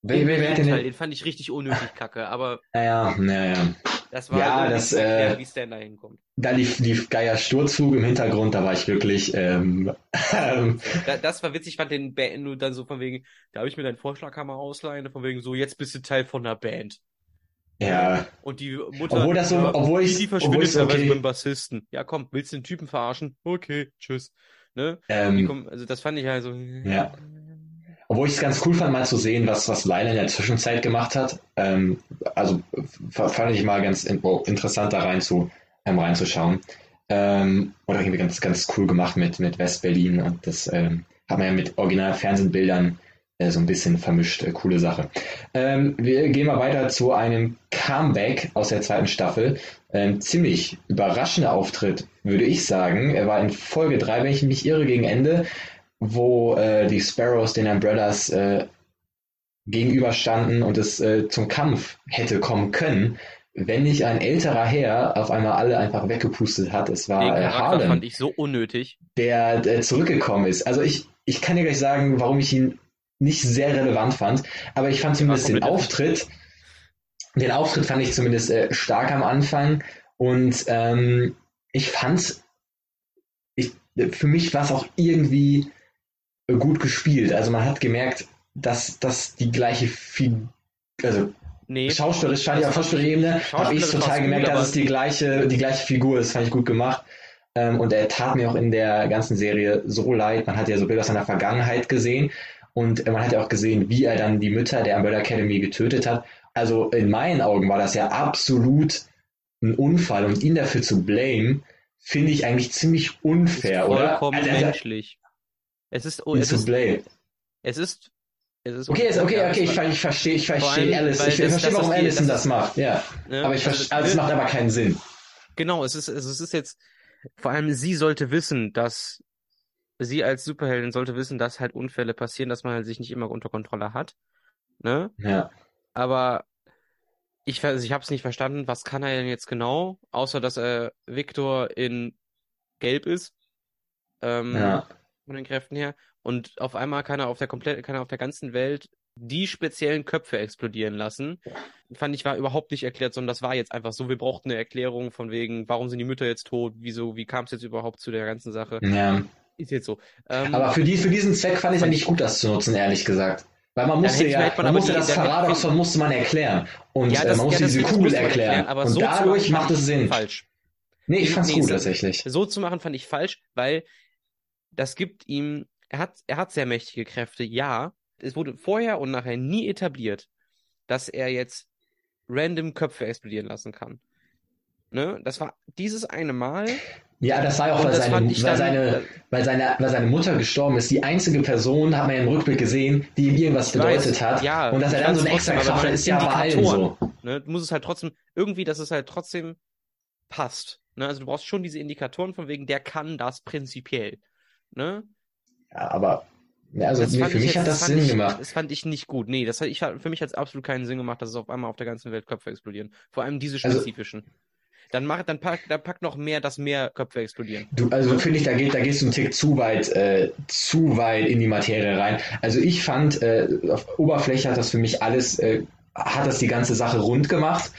Wer, wer, wer den den? den fand ich richtig unnötig kacke, aber Naja, naja. Das war Ja, irgendwie das, äh, wie Stan da hinkommt. Da lief, lief Geier Sturzflug im Hintergrund, da war ich wirklich, ähm, ähm, Da, das war witzig, ich fand den Band nur dann so von wegen, da habe ich mir deinen Vorschlaghammer ausleihen, von wegen so, jetzt bist du Teil von einer Band. ja, Und die Mutter, Obwohl das so- obwohl ich's- die verschwindet teilweise okay- mit dem Bassisten. Ja, komm, willst du den Typen verarschen? Okay, tschüss. Ne? Ähm, kommen, also das fand ich halt so. Ja. Obwohl ich es ganz cool fand, mal zu sehen, was, was Layla in der Zwischenzeit gemacht hat. Ähm, also fand ich mal ganz in, oh, interessant, da rein zu, ähm, reinzuschauen. Ähm, oder irgendwie ganz, ganz cool gemacht mit, mit West-Berlin und das ähm, hat man ja mit originalen Fernsehbildern äh, so ein bisschen vermischt. Äh, coole Sache. Ähm, wir gehen mal weiter zu einem Comeback aus der zweiten Staffel. Ähm, ziemlich überraschender Auftritt, würde ich sagen. Er war in Folge 3, wenn ich mich irre, gegen Ende, wo äh, die Sparrows den Umbrellas äh, gegenüberstanden und es äh, zum Kampf hätte kommen können, wenn nicht ein älterer Herr auf einmal alle einfach weggepustet hat. Es Den war äh, Charakter Harlan fand ich so unnötig. der, der zurückgekommen ist. Also ich, ich kann dir gleich sagen, warum ich ihn nicht sehr relevant fand, aber ich fand zumindest den Auftritt, den Auftritt fand ich zumindest äh, stark am Anfang und ähm, ich fand, ich, für mich war es auch irgendwie gut gespielt. Also man hat gemerkt, dass das die gleiche Figur, also Nee. Schauspielerisch fand ich auf Das fand Schauspielerebene, ich- habe ich total gemerkt, dass es die gleiche, die gleiche Figur ist, fand ich gut gemacht. Ähm, und er tat mir auch in der ganzen Serie so leid. Man hat ja so Bilder aus seiner Vergangenheit gesehen und man hat ja auch gesehen, wie er dann die Mütter der Umbrella Academy getötet hat. Also in meinen Augen war das ja absolut ein Unfall und ihn dafür zu blame, finde ich eigentlich ziemlich unfair, ist oder? vollkommen Also, also, menschlich. Es ist, oh, es ist, blame. es ist, es ist Okay, okay, okay, es ich, ich verstehe, ich verstehe Alice, ich das- verstehe, das warum Allison das das macht, ja. ne? Aber ich Also, verstehe, also es macht aber keinen Sinn. Genau, es ist, also es ist jetzt, vor allem sie sollte wissen, dass sie als Superheldin sollte wissen, dass halt Unfälle passieren, dass man halt sich nicht immer unter Kontrolle hat. Ne? Ja. Aber ich, also ich habe es nicht verstanden, was kann er denn jetzt genau, außer dass er Victor in Gelb ist. Ähm, Ja. Von den Kräften her. Und auf einmal kann er auf der komplett, kann er auf der ganzen Welt die speziellen Köpfe explodieren lassen. Fand ich war überhaupt nicht erklärt, sondern das war jetzt einfach so. Wir brauchten eine Erklärung von wegen, warum sind die Mütter jetzt tot? Wieso, wie kam es jetzt überhaupt zu der ganzen Sache? Ja. Ist jetzt so. Ähm, Aber für, die, für diesen Zweck fand ich es eigentlich gut, das zu nutzen, ehrlich gesagt. Weil man musste ja, man man musste das Paradoxon musste man erklären. Und ja, äh, das, man musste ja, diese Kugel erklären. aber Und so dadurch macht es Sinn. Falsch. Nee, ich fand's Nee, gut tatsächlich. So zu machen fand ich falsch, weil das gibt ihm, er hat, er hat sehr mächtige Kräfte, ja. Es wurde vorher und nachher nie etabliert, dass er jetzt random Köpfe explodieren lassen kann. Ne? Das war dieses eine Mal. Ja, das war ja auch, weil seine, weil, dann, seine, weil, seine, weil seine Mutter gestorben ist. Die einzige Person, hat man ja im Rückblick gesehen, die ihm irgendwas bedeutet weiß, hat. Ja, und dass er dann so eine extra Kraft ist ja bei allen so. Ne? Du musst es halt trotzdem, irgendwie, dass es halt trotzdem passt. Ne? Also du brauchst schon diese Indikatoren von wegen, der kann das prinzipiell. Ne? Ja, aber ja, also nee, für mich jetzt, hat das, das Sinn ich, gemacht. Das fand ich nicht gut. Nee, das hat, ich, für mich hat es absolut keinen Sinn gemacht, dass es auf einmal auf der ganzen Welt Köpfe explodieren. Vor allem diese also spezifischen. Also, dann mach, dann pack, dann pack noch mehr, dass mehr Köpfe explodieren. Du, also finde ich, da, geht, da gehst du einen Tick zu weit, äh, zu weit in die Materie rein. Also ich fand, äh, auf Oberfläche hat das für mich alles, äh, hat das die ganze Sache rund gemacht.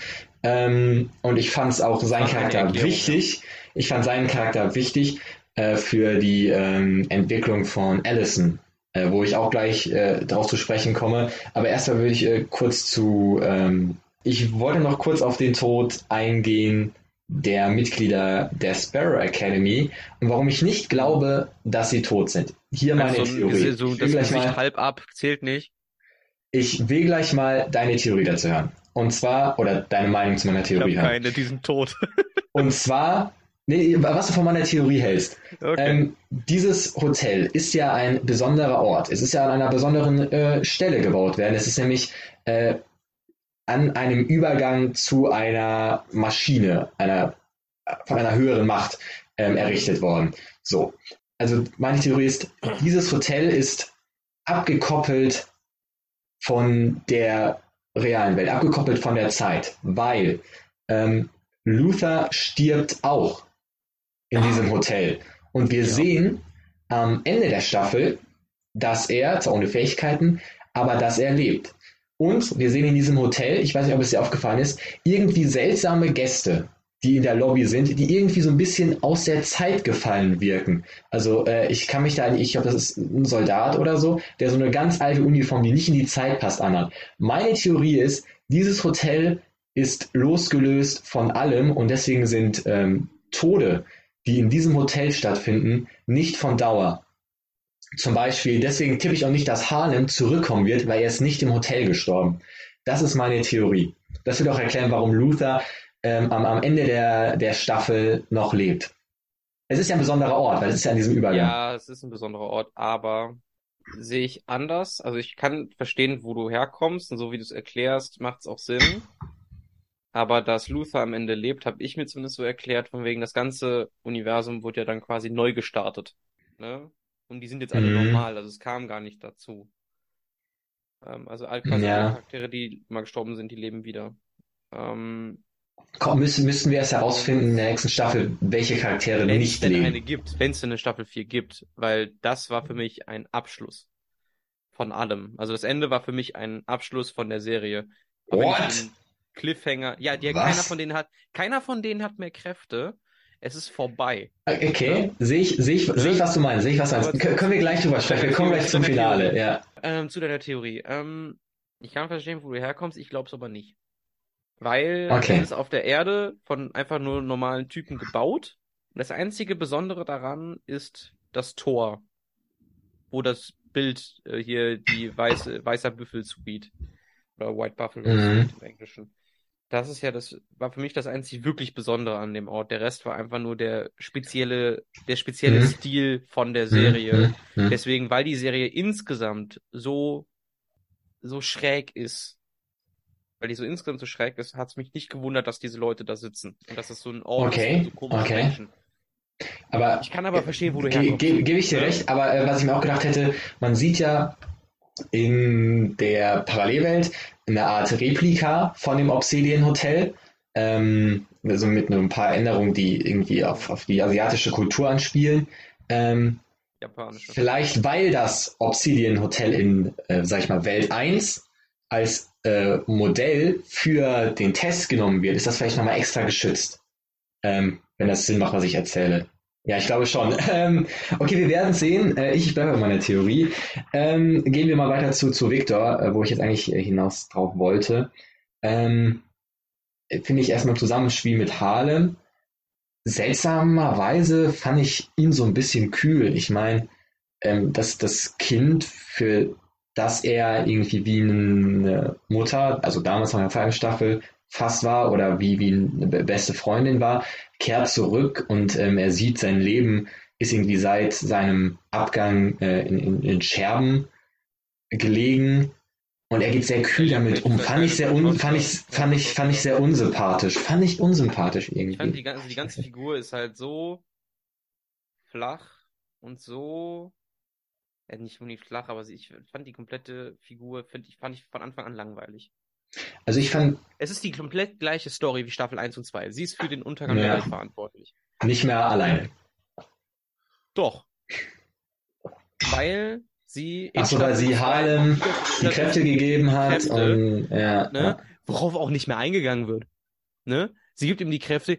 Ähm, und ich fand es auch sein Charakter wichtig. Ich fand seinen Charakter wichtig äh, für die ähm, Entwicklung von Allison, äh, wo ich auch gleich äh, darauf zu sprechen komme. Aber erstmal würde ich äh, kurz zu, ähm, ich wollte noch kurz auf den Tod eingehen der Mitglieder der Sparrow Academy und warum ich nicht glaube, dass sie tot sind. Hier meine also, Theorie. So, das gleich mal, halb ab zählt nicht. Ich will gleich mal deine Theorie dazu hören. Und zwar, oder deine Meinung zu meiner Theorie ich hören. Keine, die sind tot. und zwar, nee, was du von meiner Theorie hältst. Okay. Ähm, dieses Hotel ist ja ein besonderer Ort. Es ist ja an einer besonderen äh, Stelle gebaut werden. Es ist nämlich äh, an einem Übergang zu einer Maschine, einer, von einer höheren Macht ähm, errichtet worden. So. Also meine Theorie ist, dieses Hotel ist abgekoppelt von der realen Welt, abgekoppelt von der Zeit, weil ähm, Luther stirbt auch in diesem Hotel. Und wir sehen am Ende der Staffel, dass er, zwar ohne Fähigkeiten, aber dass er lebt. Und wir sehen in diesem Hotel, ich weiß nicht, ob es dir aufgefallen ist, irgendwie seltsame Gäste, die in der Lobby sind, die irgendwie so ein bisschen aus der Zeit gefallen wirken. Also äh, ich kann mich da, ich glaube, das ist ein Soldat oder so, der so eine ganz alte Uniform, die nicht in die Zeit passt, anhat. Meine Theorie ist, dieses Hotel ist losgelöst von allem und deswegen sind ähm, Tode, die in diesem Hotel stattfinden, nicht von Dauer. Zum Beispiel, deswegen tippe ich auch nicht, dass Harlem zurückkommen wird, weil er ist nicht im Hotel gestorben. Das ist meine Theorie. Das wird auch erklären, warum Luther ähm, am, am Ende der, der Staffel noch lebt. Es ist ja ein besonderer Ort, weil es ist ja an diesem Übergang. Ja, es ist ein besonderer Ort, aber sehe ich anders. Also ich kann verstehen, wo du herkommst und so wie du es erklärst, macht es auch Sinn. Aber dass Luther am Ende lebt, habe ich mir zumindest so erklärt, von wegen das ganze Universum wurde ja dann quasi neu gestartet. Ne? Und die sind jetzt alle mhm. normal, also es kam gar nicht dazu. Ähm, also all quasi ja. Charaktere, die mal gestorben sind, die leben wieder. Ähm, Komm, müssen, müssen wir erst herausfinden in der nächsten Staffel, welche Charaktere wenn nicht es leben. eine gibt, wenn es eine Staffel 4 gibt, weil das war für mich ein Abschluss von allem. Also das Ende war für mich ein Abschluss von der Serie. What? Cliffhanger. Ja, die, keiner von denen hat, keiner von denen hat mehr Kräfte. Es ist vorbei. Okay, sehe ich, sehe ich, sehe ich, was du meinst, sehe ich, was du meinst. Können wir gleich drüber sprechen, wir kommen gleich zum Finale, ja. Ähm, zu deiner Theorie. Ähm, ich kann verstehen, wo du herkommst, ich glaube es aber nicht. Weil okay. es ist auf der Erde von einfach nur normalen Typen gebaut. Und das einzige Besondere daran ist das Tor, wo das Bild äh, hier die weiße, weißer Büffel Suite oder White Buffalo mhm. im Englischen. Das ist ja das, war für mich das einzig wirklich Besondere an dem Ort. Der Rest war einfach nur der spezielle, der spezielle mhm. Stil von der Serie. Mhm. mhm. Deswegen, weil die Serie insgesamt so, so schräg ist, weil die so insgesamt so schräg ist, hat es mich nicht gewundert, dass diese Leute da sitzen. Und dass es so ein Ort okay. ist, so komische okay. Menschen. Aber ich kann aber verstehen, wo du herkommst. Gebe ge ich dir recht, aber äh, was ich mir auch gedacht hätte, man sieht ja in der Parallelwelt eine Art Replika von dem Obsidian Hotel. Ähm, also mit ein paar Änderungen, die irgendwie auf, auf die asiatische Kultur anspielen. Ähm, Japanische. Vielleicht, weil das Obsidian Hotel in, äh, sag ich mal, Welt 1 als äh, Modell für den Test genommen wird, ist das vielleicht nochmal extra geschützt. Ähm, wenn das Sinn macht, was ich erzähle. Ja, ich glaube schon. [LAUGHS] Ähm, okay, wir werden sehen. Äh, ich bleibe bei meiner Theorie. Ähm, gehen wir mal weiter zu, zu Victor, äh, wo ich jetzt eigentlich äh, hinaus drauf wollte. Ähm, Finde ich erstmal im Zusammenspiel mit Harlem. seltsamerweise fand ich ihn so ein bisschen kühl. Ich meine, ähm, dass das Kind, für das er irgendwie wie eine Mutter, also damals in der zweiten Staffel, fast war oder wie, wie eine beste Freundin war, kehrt zurück und ähm, er sieht sein Leben ist irgendwie seit seinem Abgang äh, in, in, in Scherben gelegen und er geht sehr kühl damit um. Fand ich sehr un, fand ich, fand ich, fand ich sehr unsympathisch. Fand ich unsympathisch irgendwie. Ich fand die ganze, die ganze Figur ist halt so flach und so, ja, nicht unbedingt flach, aber ich fand die komplette Figur, find ich, fand ich von Anfang an langweilig. Also ich fand. Es ist die komplett gleiche Story wie Staffel 1 und 2. Sie ist für den Untergang ja. der Welt verantwortlich. Nicht mehr alleine. Doch. Weil sie. Achso, weil sie Harlem die Kräfte gegeben hat. Kräfte, und, ja, ne? ja. Worauf auch nicht mehr eingegangen wird. Ne? Sie gibt ihm die Kräfte.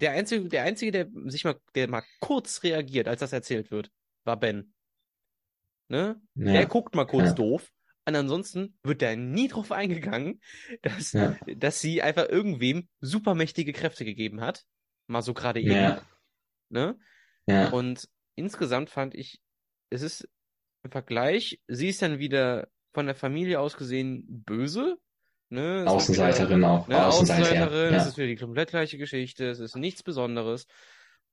Der einzige, der einzige, der sich mal, der mal kurz reagiert, als das erzählt wird, war Ben. Ne? Ja. Der guckt mal kurz doof. Und ansonsten wird da nie drauf eingegangen, dass, ja. dass sie einfach irgendwem supermächtige Kräfte gegeben hat. Mal so gerade eben. Ja. Ne? Ja. Und insgesamt fand ich, es ist im Vergleich, sie ist dann wieder von der Familie aus gesehen böse. Ne? Außenseiterin wieder, auch. Ne? Außenseiterin, ja. es ist wieder die komplett gleiche Geschichte, es ist nichts Besonderes.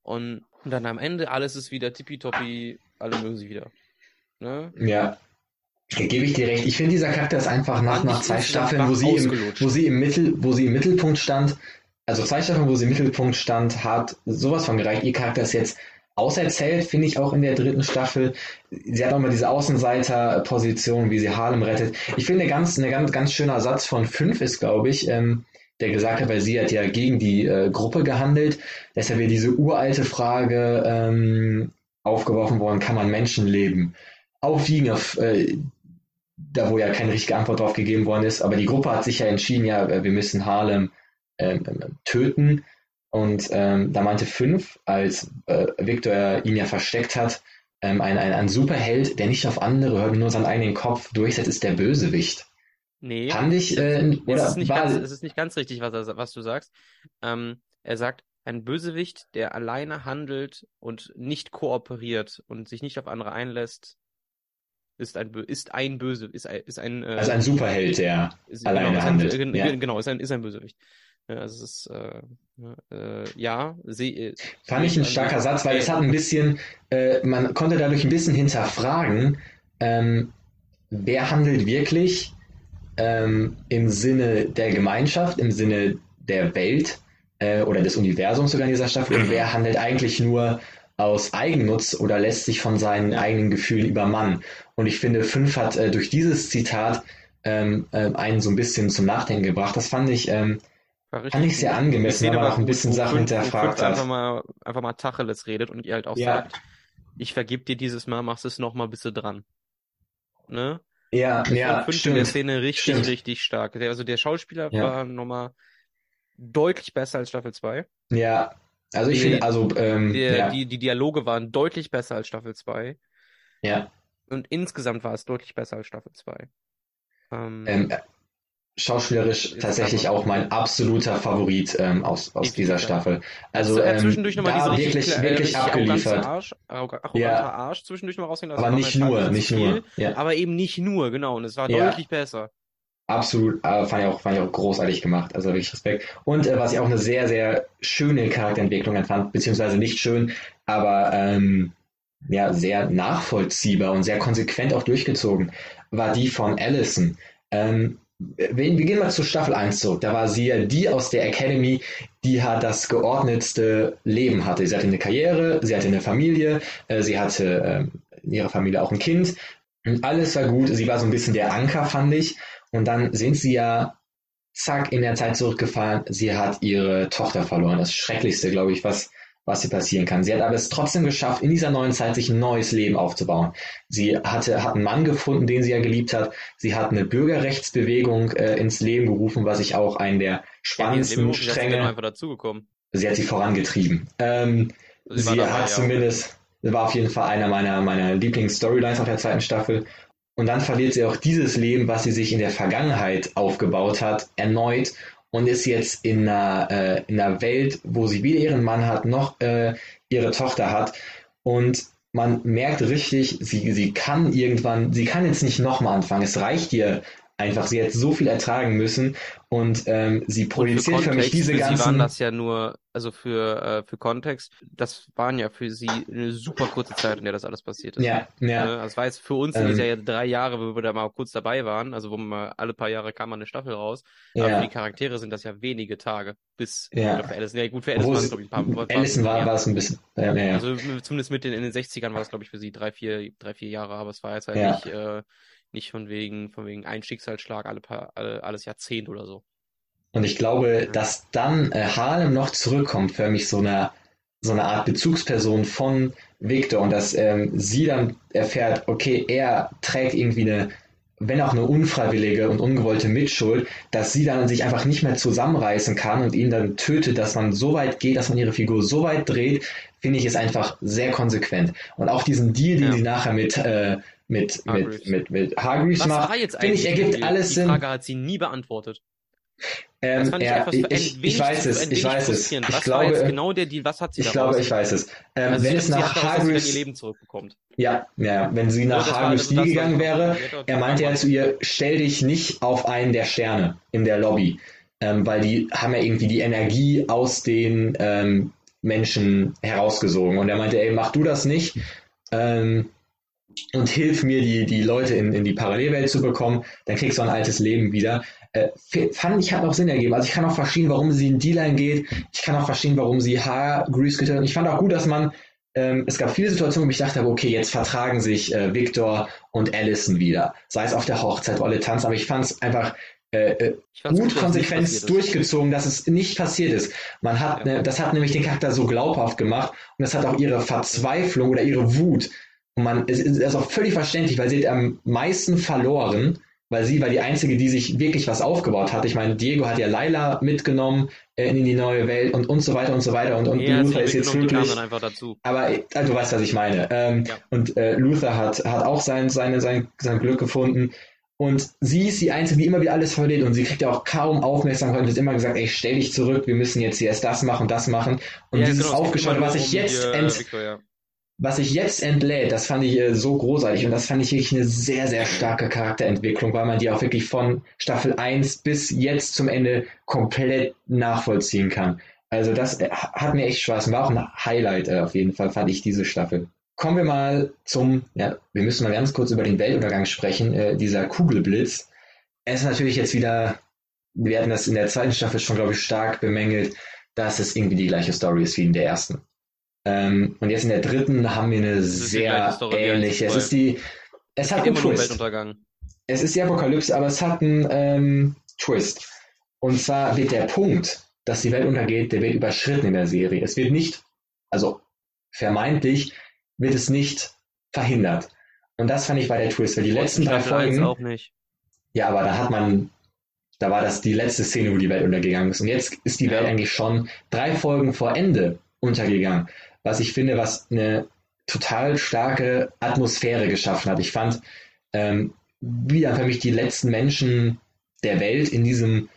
Und, und dann am Ende alles ist wieder tippitoppi, alle mögen sie wieder. Ne? Ja. Gebe ich dir recht. Ich finde, dieser Charakter ist einfach nach, nach zwei Staffeln, wo sie, im, wo, sie im Mittel, wo sie im Mittelpunkt stand, also zwei Staffeln, wo sie im Mittelpunkt stand, hat sowas von gereicht. Ihr Charakter ist jetzt auserzählt, finde ich auch in der dritten Staffel. Sie hat auch mal diese Außenseiter-Position, wie sie Harlem rettet. Ich finde, ganz, ein ganz, ganz schöner Satz von fünf ist, glaube ich, ähm, der gesagt hat, weil sie hat ja gegen die äh, Gruppe gehandelt. Deshalb wäre diese uralte Frage ähm, aufgeworfen worden, kann man Menschen leben? Aufwiegen auf, äh, da wo ja keine richtige Antwort drauf gegeben worden ist, aber die Gruppe hat sich ja entschieden, ja, äh, wir müssen Harlem ähm, ähm töten und ähm, da meinte fünf, als äh, Victor ihn ja versteckt hat, ähm, ein, ein, ein Superheld, der nicht auf andere hört, nur seinen eigenen Kopf durchsetzt, ist der Bösewicht. Nee. Fand ich, äh, oder es, ist nicht war, ganz, es ist nicht ganz richtig, was, er, was du sagst. Ähm, er sagt, ein Bösewicht, der alleine handelt und nicht kooperiert und sich nicht auf andere einlässt, ist ein, ist ein Böse, ist ein, ist ein, äh, also ein Superheld, der ist, alleine genau, handelt. Ein, ja. Genau, ist ein, ist ein Bösewicht. Also es ist, äh, äh, ja, sie. Äh, Fand ich ein starker Satz, weil es hat ein bisschen, äh, man konnte dadurch ein bisschen hinterfragen, ähm, wer handelt wirklich ähm, im Sinne der Gemeinschaft, im Sinne der Welt äh, oder des Universums sogar in dieser Staffel und wer handelt eigentlich nur aus Eigennutz oder lässt sich von seinen eigenen Gefühlen übermannen. Und ich finde, Fünf hat äh, durch dieses Zitat ähm, äh, einen so ein bisschen zum Nachdenken gebracht. Das fand ich ähm, Fand ich sehr angemessen, aber auch ein bisschen Sachen hinterfragt hat. Einfach mal, einfach mal Tacheles redet und ihr halt auch ja. sagt, ich vergib dir dieses Mal, machst es nochmal, bist du dran. Ne? Ja, ich ja, fünf stimmt. in der Szene richtig, stimmt. richtig stark. Also der Schauspieler ja. war nochmal deutlich besser als Staffel 2. Ja, also ich finde, also ähm, die, ja. die, die Dialoge waren deutlich besser als Staffel 2. Ja. Und insgesamt war es deutlich besser als Staffel 2. Ähm, ähm, schauspielerisch tatsächlich auch mein absoluter Favorit ähm, aus, aus dieser Staffel. Also ähm, zwischendurch nochmal diese wirklich, richtig, wirklich äh, abgeliefert. Arsch, arroganter ja. Arsch zwischendurch mal rausgehen Aber nicht nur, nicht viel, nur. Ja. Aber eben nicht nur, genau. Und es war ja. deutlich besser. Absolut, äh, fand, ich auch, fand ich auch großartig gemacht, also wirklich Respekt. Und äh, was ich auch eine sehr, sehr schöne Charakterentwicklung fand, beziehungsweise nicht schön, aber ähm, ja, sehr nachvollziehbar und sehr konsequent auch durchgezogen, war die von Allison. Ähm, wir, gehen mal zu Staffel 1 zurück. Da war sie ja die aus der Academy, die hat das geordnetste Leben hatte. Sie hatte eine Karriere, sie hatte eine Familie, äh, sie hatte in ihrer Familie auch ein Kind. Und alles war gut. Sie war so ein bisschen der Anker, fand ich. Und dann sind sie ja zack in der Zeit zurückgefahren. Sie hat ihre Tochter verloren. Das Schrecklichste, glaube ich, was was hier passieren kann. Sie hat aber es trotzdem geschafft, in dieser neuen Zeit sich ein neues Leben aufzubauen. Sie hatte, hat einen Mann gefunden, den sie ja geliebt hat. Sie hat eine Bürgerrechtsbewegung äh, ins Leben gerufen, was ich auch einen der spannendsten Stränge. einfach dazugekommen. Sie hat sie vorangetrieben. Ähm, sie, sie dabei, hat zumindest, ja. war auf jeden Fall einer meiner, meiner Lieblings-Storylines auf der zweiten Staffel. Und dann verliert sie auch dieses Leben, was sie sich in der Vergangenheit aufgebaut hat, erneut und ist jetzt in einer, äh, in einer Welt, wo sie weder ihren Mann hat, noch äh, ihre Tochter hat. Und man merkt richtig, sie, sie kann irgendwann, sie kann jetzt nicht nochmal anfangen. Es reicht ihr einfach. Sie hat so viel ertragen müssen und ähm, sie projiziert für, für, mich diese für ganzen. Sie waren das ja nur, also für, äh, für Kontext, das waren ja für sie eine super kurze Zeit, in der das alles passiert ist. Ja, ja. Ne? Das war jetzt für uns ähm, ja drei Jahre, wo wir da mal kurz dabei waren, also wo man alle paar Jahre kam eine Staffel raus. Ja. Aber für die Charaktere sind das ja wenige Tage. Bis ja. für Allison. Ja, gut, für Allison war es, glaube ich, ein paar Allison war, war es ein bisschen. Ja, ja, Also zumindest mit den in den 60ern war es, glaube ich, für sie drei, vier, drei, vier Jahre, aber es war jetzt halt nicht. Äh, nicht von wegen, von wegen ein Schicksalsschlag alle paar, alle, alles Jahrzehnt oder so. Und ich glaube, dass dann äh, Harlem noch zurückkommt für mich so eine, so eine Art Bezugsperson von Victor und dass ähm, sie dann erfährt, okay, er trägt irgendwie eine, wenn auch eine unfreiwillige und ungewollte Mitschuld, dass sie dann sich einfach nicht mehr zusammenreißen kann und ihn dann tötet, dass man so weit geht, dass man ihre Figur so weit dreht, finde ich ist einfach sehr konsequent. Und auch diesen Deal, den Ja. sie nachher mit, äh, mit, mit, Hargreaves. mit, mit Hargreaves Was macht, war jetzt finde ich, eigentlich? ergibt die, alles die Sinn. Frage hat sie nie beantwortet. Ähm, ja, ich, ich, ich weiß zu- es, ich weiß es. Ich Was glaube, genau der Deal? Was hat sie ich glaube, ich weiß es. Ähm, also wenn es nach Hargreaves, Leben zurückbekommt. ja, ja, wenn sie nach Hargreaves also gegangen wäre, die er meinte ja zu ihr, stell dich nicht auf einen der Sterne in der Lobby, ähm, weil die haben ja irgendwie die Energie aus den ähm, Menschen herausgesogen. Und er meinte, ey, mach du das nicht ähm, und hilf mir, die, die Leute in, in die Parallelwelt zu bekommen, dann kriegst du ein altes Leben wieder. Äh, fand ich, hat auch Sinn ergeben. Also ich kann auch verstehen, warum sie in Deal eingeht. Ich kann auch verstehen, warum sie Hargreaves getötet hat. Ich fand auch gut, dass man ähm, es gab viele Situationen, wo ich dachte, okay, jetzt vertragen sich äh, Victor und Allison wieder. Sei es auf der Hochzeit, wo alle tanzen, aber ich fand es einfach äh, äh, gut konsequent durchgezogen, dass es nicht passiert ist. Man hat, Ja. ne, das hat nämlich den Charakter so glaubhaft gemacht und das hat auch ihre Verzweiflung oder ihre Wut. Und man, es ist, ist auch völlig verständlich, weil sie hat am meisten verloren, weil sie war die Einzige, die sich wirklich was aufgebaut hat. Ich meine, Diego hat ja Laila mitgenommen äh, in die neue Welt und, und so weiter und so weiter und, und Ja, Luther ist jetzt wirklich aber äh, du weißt, was ich meine. Ähm, Ja. Und äh, Luther hat, hat auch sein, seine, sein, sein Glück gefunden. Und sie ist die Einzige, die immer wieder alles verliert. Und sie kriegt ja auch kaum Aufmerksamkeit und wird immer gesagt, ey, stell dich zurück, wir müssen jetzt hier erst das machen, das machen. Und ja, dieses genau, Aufgeschaut, was ich jetzt äh, ent, Victor, ja. Was sich jetzt entlädt, das fand ich äh, so großartig und das fand ich wirklich eine sehr, sehr starke Charakterentwicklung, weil man die auch wirklich von Staffel 1 bis jetzt zum Ende komplett nachvollziehen kann. Also das äh, hat mir echt Spaß, war auch ein Highlight äh, auf jeden Fall, fand ich diese Staffel. Kommen wir mal zum, ja, wir müssen mal ganz kurz über den Weltuntergang sprechen, äh, dieser Kugelblitz. Es ist natürlich jetzt wieder, wir hatten das in der zweiten Staffel schon, glaube ich, stark bemängelt, dass es irgendwie die gleiche Story ist wie in der ersten. Ähm, und jetzt in der dritten haben wir eine sehr ähnliche. Es ist die, es hat einen Twist. Es ist die Apokalypse, aber es hat einen ähm, Twist. Und zwar wird der Punkt, dass die Welt untergeht, der wird überschritten in der Serie. Es wird nicht, also vermeintlich, wird es nicht verhindert. Und das fand ich war der Twist, weil die letzten drei Folgen, auch nicht. ja, aber da hat man, da war das die letzte Szene, wo die Welt untergegangen ist. Und jetzt ist die. Welt eigentlich schon drei Folgen vor Ende untergegangen. Was ich finde, was eine total starke Atmosphäre geschaffen hat. Ich fand, ähm, wie dann für mich die letzten Menschen der Welt in diesem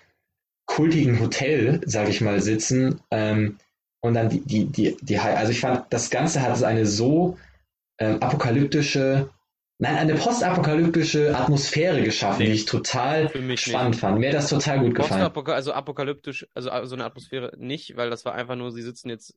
kultigen Hotel, sag ich mal, sitzen. Ähm, und dann die, die, die, die, also ich fand, das Ganze hat eine so ähm, apokalyptische, nein, eine postapokalyptische Atmosphäre geschaffen, Nee. die ich total spannend nicht. fand. Mir hat das total gut gefallen. Also apokalyptisch, also so eine Atmosphäre nicht, weil das war einfach nur, sie sitzen jetzt,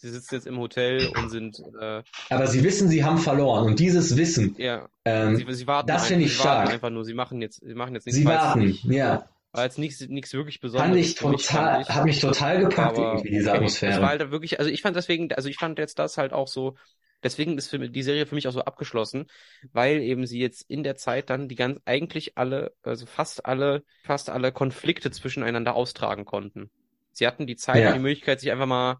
sie sitzen jetzt im Hotel und sind, äh, Aber sie wissen, sie haben verloren und dieses Wissen, ja, ähm, sie, sie warten das finde ich sie stark. einfach nur, sie machen jetzt, sie machen jetzt nichts, sie warten, nicht, ja, weil es nichts, nichts wirklich Besonderes fand ich total, hat mich total gepackt Aber irgendwie, diese Atmosphäre. Es war halt wirklich, also ich fand deswegen, also ich fand jetzt das halt auch so, deswegen ist für, die Serie für mich auch so abgeschlossen, weil eben sie jetzt in der Zeit dann die ganz, eigentlich alle, also fast alle, fast alle Konflikte zwischeneinander austragen konnten. Sie hatten die Zeit Ja. und die Möglichkeit, sich einfach mal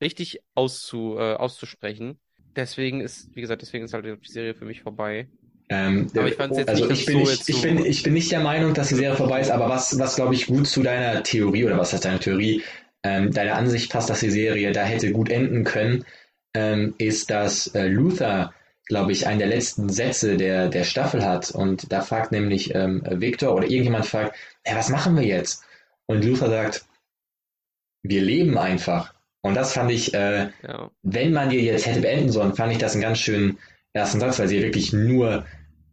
richtig auszu, äh, auszusprechen. Deswegen ist, wie gesagt, deswegen ist halt die Serie für mich vorbei. Ähm, Aber ich fand's jetzt also nicht, ich es bin so nicht, jetzt ich so- bin, ich bin nicht der Meinung, dass die Serie vorbei ist, aber was, was glaube ich gut zu deiner Theorie oder was heißt deine Theorie, ähm, deiner Ansicht passt, dass die Serie da hätte gut enden können, ähm, ist, dass äh, Luther, glaube ich, einen der letzten Sätze der, der Staffel hat und da fragt nämlich ähm, Victor oder irgendjemand fragt, ja, was machen wir jetzt? Und Luther sagt, wir leben einfach. Und das fand ich, äh, Ja. wenn man die jetzt hätte beenden sollen, fand ich das einen ganz schönen ersten Satz, weil sie wirklich nur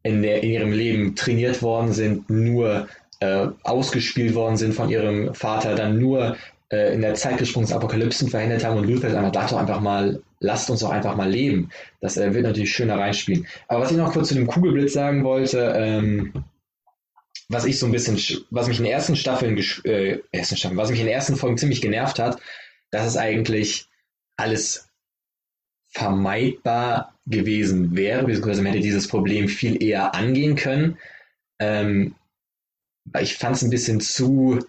in, der, in ihrem Leben trainiert worden sind, nur äh, ausgespielt worden sind von ihrem Vater, dann nur äh, in der Zeit gesprungen Apokalypsen verhindert haben und Luther einfach, doch einfach mal, lasst uns doch einfach mal leben. Das äh, wird natürlich schöner reinspielen. Aber was ich noch kurz zu dem Kugelblitz sagen wollte, ähm, was ich so ein bisschen, sch- was mich in den ersten Staffeln, äh, ersten Staffeln, was mich in den ersten Folgen ziemlich genervt hat, dass es eigentlich alles vermeidbar gewesen wäre, beziehungsweise man hätte dieses Problem viel eher angehen können. Ähm, ich fand es ein bisschen zu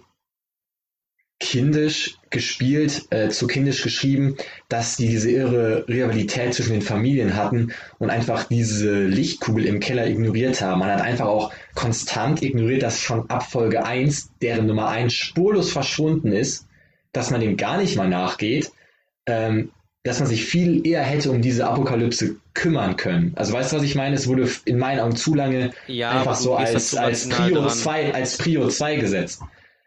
kindisch gespielt, äh, zu kindisch geschrieben, dass die diese irre Rivalität zwischen den Familien hatten und einfach diese Lichtkugel im Keller ignoriert haben. Man hat einfach auch konstant ignoriert, dass schon ab Folge 1, deren Nummer 1 spurlos verschwunden ist, dass man dem gar nicht mal nachgeht, ähm, dass man sich viel eher hätte um diese Apokalypse kümmern können. Also weißt du, was ich meine? Es wurde in meinen Augen zu lange Ja, einfach so als, zu als, Prio dran. 2, als Prio 2 gesetzt.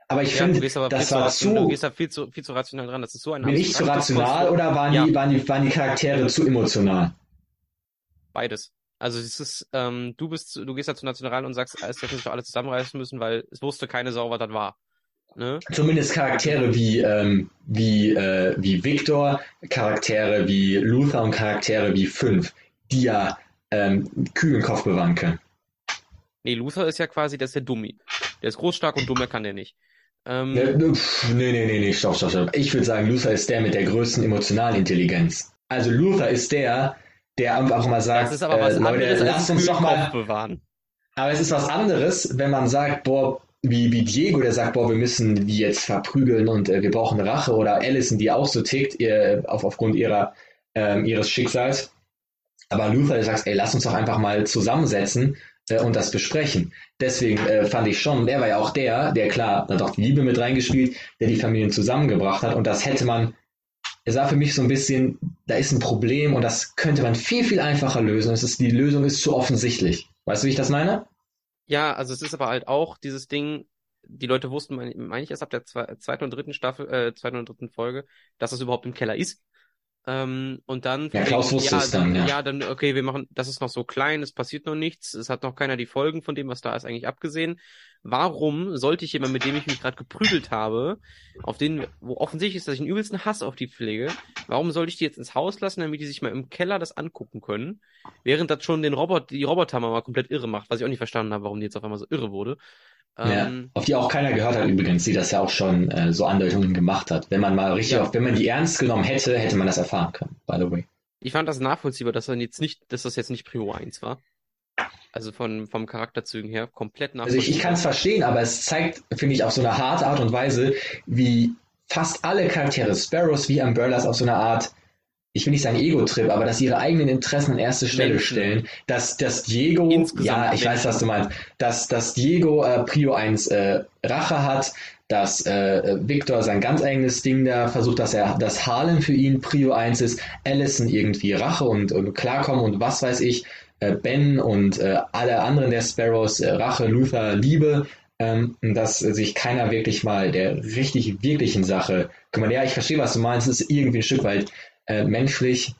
Aber ich Ja, finde, das zu, war rational- du zu, gehst da viel zu, viel zu rational dran. Das ist so ein bin ich zu rational oder waren, Ja. die, waren, die, waren die Charaktere zu emotional? Beides. Also es ist, ähm, du bist, zu- du gehst da zu national und sagst, es hätten sich doch alle zusammenreißen müssen, weil es wusste keine Sau, was das war. Ne? Zumindest Charaktere wie, ähm, wie, äh, wie Victor, Charaktere wie Luther und Charaktere wie Fünf, die ja ähm, kühlen Kopf bewahren können. Nee, Luther ist ja quasi, der ist der Dummi. Der ist groß, stark und dumm, er kann der nicht. Ähm, Ne, ne, pff, nee, nee, nee, nee, stopp, stopp, stopp. Ich würde sagen, Luther ist der mit der größten Emotionalintelligenz. Also Luther ist der, der einfach mal sagt, das ist aber äh, was Leute, anderes lasst uns doch mal bewahren. Aber es ist was anderes, wenn man sagt, boah, wie, wie Diego, der sagt, boah, wir müssen die jetzt verprügeln und äh, wir brauchen Rache, oder Allison, die auch so tickt, ihr, auf, aufgrund ihrer, ähm, ihres Schicksals. Aber Luther, der sagt, ey, lass uns doch einfach mal zusammensetzen äh, und das besprechen. Deswegen äh, fand ich schon, er war ja auch der, der klar, hat auch die Liebe mit reingespielt, der die Familien zusammengebracht hat. Und das hätte man, es war für mich so ein bisschen, da ist ein Problem und das könnte man viel, viel einfacher lösen. Es ist, die Lösung ist zu offensichtlich. Weißt du, wie ich das meine? Ja, also es ist aber halt auch dieses Ding, die Leute wussten, meine ich erst ab der zwe- zweiten und dritten Staffel, äh, zweiten und dritten Folge, dass das überhaupt im Keller ist. Ähm, und dann, Ja, Klaus wusste ja, es dann, ja. ja, dann, okay, wir machen, das ist noch so klein, es passiert noch nichts, es hat noch keiner die Folgen von dem, was da ist, eigentlich abgesehen. Warum sollte ich jemand, mit dem ich mich gerade geprügelt habe, auf den, wo offensichtlich ist, dass ich einen übelsten Hass auf die pflege, warum sollte ich die jetzt ins Haus lassen, damit die sich mal im Keller das angucken können, während das schon den Robot, die Roboter mal komplett irre macht, was ich auch nicht verstanden habe, warum die jetzt auf einmal so irre wurde. Ja, Ähm, auf die auch keiner gehört hat übrigens, die das ja auch schon äh, so Andeutungen gemacht hat. Wenn man mal richtig Ja. auf, wenn man die ernst genommen hätte, hätte man das erfahren können, by the way. Ich fand das nachvollziehbar, dass dann jetzt nicht, dass das jetzt nicht Prio 1 war. Also von, vom Charakterzügen her komplett Also ich, ich nachvollziehbar. kann es verstehen, aber es zeigt, finde ich, auf so eine harte Art und Weise, wie fast alle Charaktere, Sparrows wie Umbrellas, auf so eine Art, ich will nicht sagen Ego-Trip, aber dass ihre eigenen Interessen an erste Stelle Menschen. stellen. Dass, dass Diego, Insgesamt ja, ich weiß, Menschen. was du meinst, dass, dass Diego äh, Prio 1 äh, Rache hat, dass äh, Victor sein ganz eigenes Ding da versucht, dass er, dass Harlem für ihn Prio 1 ist, Allison irgendwie Rache und, und Klarkommen und was weiß ich, äh, Ben und äh, alle anderen der Sparrows, äh, Rache, Luther, Liebe, ähm, dass sich keiner wirklich mal der richtig wirklichen Sache kümmert. Ja, ich verstehe, was du meinst, es ist irgendwie ein Stück weit äh, menschlich,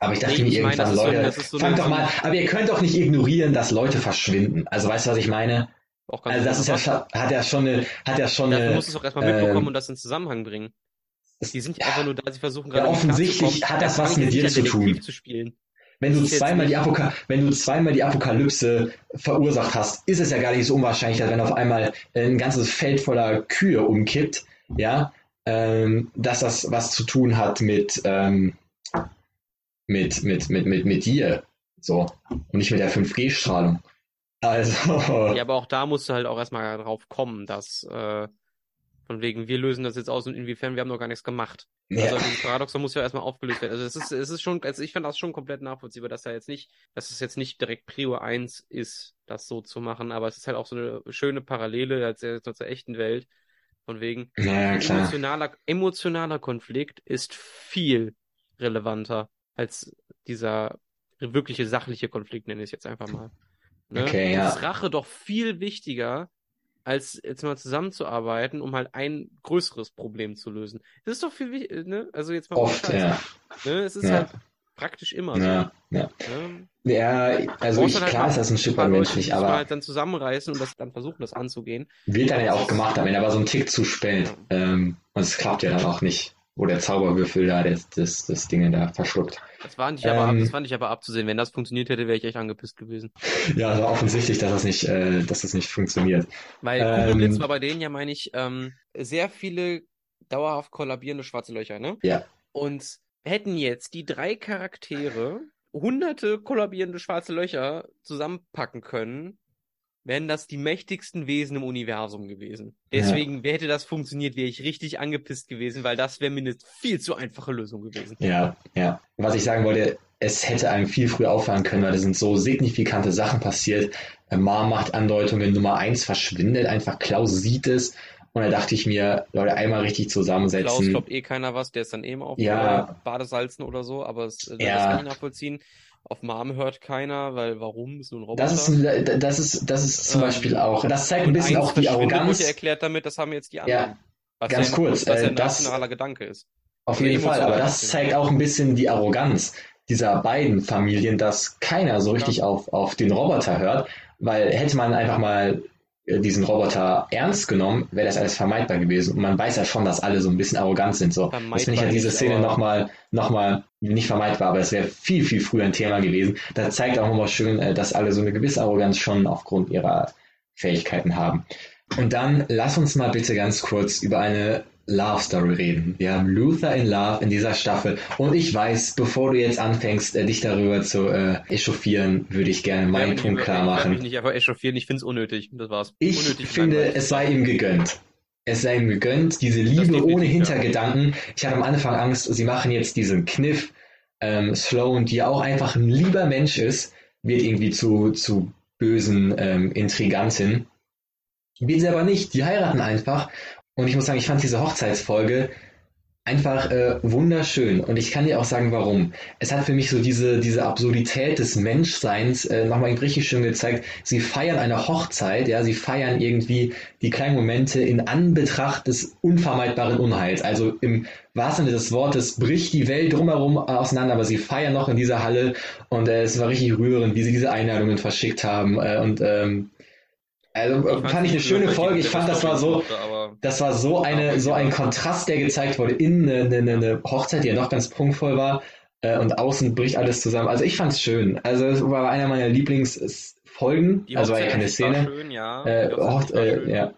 aber ich dachte Nee, mir ich meine, irgendwann, so ein- Leute, ist so fangt doch mal, aber ihr könnt doch nicht ignorieren, dass Leute verschwinden. Also weißt du, was ich meine? Also das ist ja, hat ja schon eine, hat ja schon Dafür eine, musst du es auch erstmal mitbekommen ähm, und das in Zusammenhang bringen. Die sind ja, einfach nur da, sie versuchen Ja, gerade nicht offensichtlich hat das was mit dir zu tun. Zu. Wenn du zweimal die Apoka wenn du zweimal die Apokalypse verursacht hast, ist es ja gar nicht so unwahrscheinlich, dass wenn auf einmal ein ganzes Feld voller Kühe umkippt, ja, ähm, dass das was zu tun hat mit, ähm, mit, mit, mit, mit, mit dir. So. Und nicht mit der 5G-Strahlung. Also. Ja, aber auch da musst du halt auch erstmal drauf kommen, dass äh, von wegen, wir lösen das jetzt aus und inwiefern, wir haben noch gar nichts gemacht. Ja. Also dieses Paradoxon muss ja erstmal aufgelöst werden. Also es ist, es ist schon, also ich fand das schon komplett nachvollziehbar, dass er jetzt nicht, dass es jetzt nicht direkt Prio 1 ist, das so zu machen, aber es ist halt auch so eine schöne Parallele zur echten Welt. Von wegen, ja, emotionaler, emotionaler Konflikt ist viel relevanter als dieser wirkliche sachliche Konflikt, nenne ich es jetzt einfach mal. Ne? Okay, ja. ist Rache doch viel wichtiger als jetzt mal zusammenzuarbeiten, um halt ein größeres Problem zu lösen. Das ist doch viel wichtiger, ne? Also jetzt mal Oft, ja. Ne? Es ist Ja. halt praktisch immer so. Ja, ja. Ne? Ja, also ich, halt klar ist das ein Stück weit menschlich, aber halt dann zusammenreißen und das dann versuchen, das anzugehen. wird dann ja auch gemacht am Ende, aber so ein Tick zu spät. Ähm, und es klappt ja dann auch nicht, wo der Zauberwürfel da das, das, das Ding da verschluckt. Das war nicht aber, Ähm. das fand ich aber abzusehen. Wenn das funktioniert hätte, wäre ich echt angepisst gewesen. [LAUGHS] Ja, also offensichtlich, dass das nicht, äh, dass das nicht funktioniert. Weil Ähm. Kugelblitz war bei denen ja, meine ich, ähm, sehr viele dauerhaft kollabierende schwarze Löcher, ne? Ja. Und hätten jetzt die drei Charaktere hunderte kollabierende schwarze Löcher zusammenpacken können, wären das die mächtigsten Wesen im Universum gewesen. Deswegen hätte das funktioniert, wäre ich richtig angepisst gewesen, weil das wäre mir eine viel zu einfache Lösung gewesen. Ja, ja. Was ich sagen wollte, es hätte einem viel früher auffallen können, weil da sind so signifikante Sachen passiert. Äh, Mar macht Andeutungen, Nummer eins verschwindet einfach, Klaus sieht es. Und da dachte ich mir, Leute, einmal richtig Klaus zusammensetzen. glaubt eh keiner was, der ist dann eben auf Ja. äh, Badesalzen oder so, aber es, äh, Ja. das kann ich nachvollziehen. Auf Mom hört keiner, weil warum? Ist nur ein Roboter. Das ist, ein- das ist, das ist zum Ähm, Beispiel auch, das zeigt ein bisschen auch die Arroganz. Ja erklärt damit, das haben jetzt die anderen. was ganz ja, kurz, Was ja äh, ein das- rationaler Gedanke ist. Auf jeden Fall, aber das zeigt auch ein bisschen die Arroganz dieser beiden Familien, dass keiner so richtig auf, auf den Roboter hört, weil hätte man einfach mal äh, diesen Roboter ernst genommen, wäre das alles vermeidbar gewesen. Und man weiß ja schon, dass alle so ein bisschen arrogant sind. So. Das finde ich ja diese Szene nochmal, noch mal nicht vermeidbar, aber es wäre viel, viel früher ein Thema gewesen. Das zeigt auch nochmal schön, äh, dass alle so eine gewisse Arroganz schon aufgrund ihrer Fähigkeiten haben. Und dann lass uns mal bitte ganz kurz über eine Love Story reden. Wir haben Luther in Love in dieser Staffel. Und ich weiß, bevor du jetzt anfängst, äh, dich darüber zu äh, echauffieren, würde ich gerne meinen ich Punkt klar Ich werde mich machen. nicht einfach echauffieren, ich finde es unnötig. Das war's. Ich unnötig finde, langweilig. es sei ihm gegönnt. Es sei ihm gegönnt, diese Liebe ohne ja. Hintergedanken. Ich hatte am Anfang Angst, sie machen jetzt diesen Kniff. Ähm, Sloan, die ja auch einfach ein lieber Mensch ist, wird irgendwie zu, zu bösen ähm, Intrigantin. Wird sie aber nicht. Die heiraten einfach. Und ich muss sagen, ich fand diese Hochzeitsfolge einfach äh, wunderschön. Und ich kann dir auch sagen, warum. Es hat für mich so diese, diese Absurdität des Menschseins äh, nochmal richtig schön gezeigt. Sie feiern eine Hochzeit, ja, sie feiern irgendwie die kleinen Momente in Anbetracht des unvermeidbaren Unheils. Also im wahrsten Sinne des Wortes bricht die Welt drumherum auseinander, aber sie feiern noch in dieser Halle und äh, es war richtig rührend, wie sie diese Einladungen verschickt haben. Äh, und ähm, also äh, fand ich eine schöne Folge. Ich fand, das war so, das war so eine, so ein Kontrast, der gezeigt wurde in eine, eine, eine Hochzeit, die ja noch ganz prunkvoll war, äh, und außen bricht alles zusammen. Also ich fand's schön. Also es war einer meiner Lieblingsfolgen. Also war ja keine Szene. schön, ja. Äh, Hochzeit äh, ja.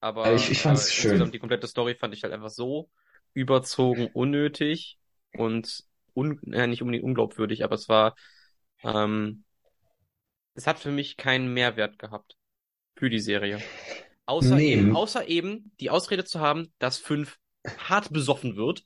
Aber ich- ich fand's äh, schön. Die komplette Story fand ich halt einfach so überzogen, unnötig und un ja, nicht unbedingt unglaubwürdig, aber es war, ähm, es hat für mich keinen Mehrwert gehabt für die Serie. Außer, Nee. eben, außer eben die Ausrede zu haben, dass fünf hart besoffen wird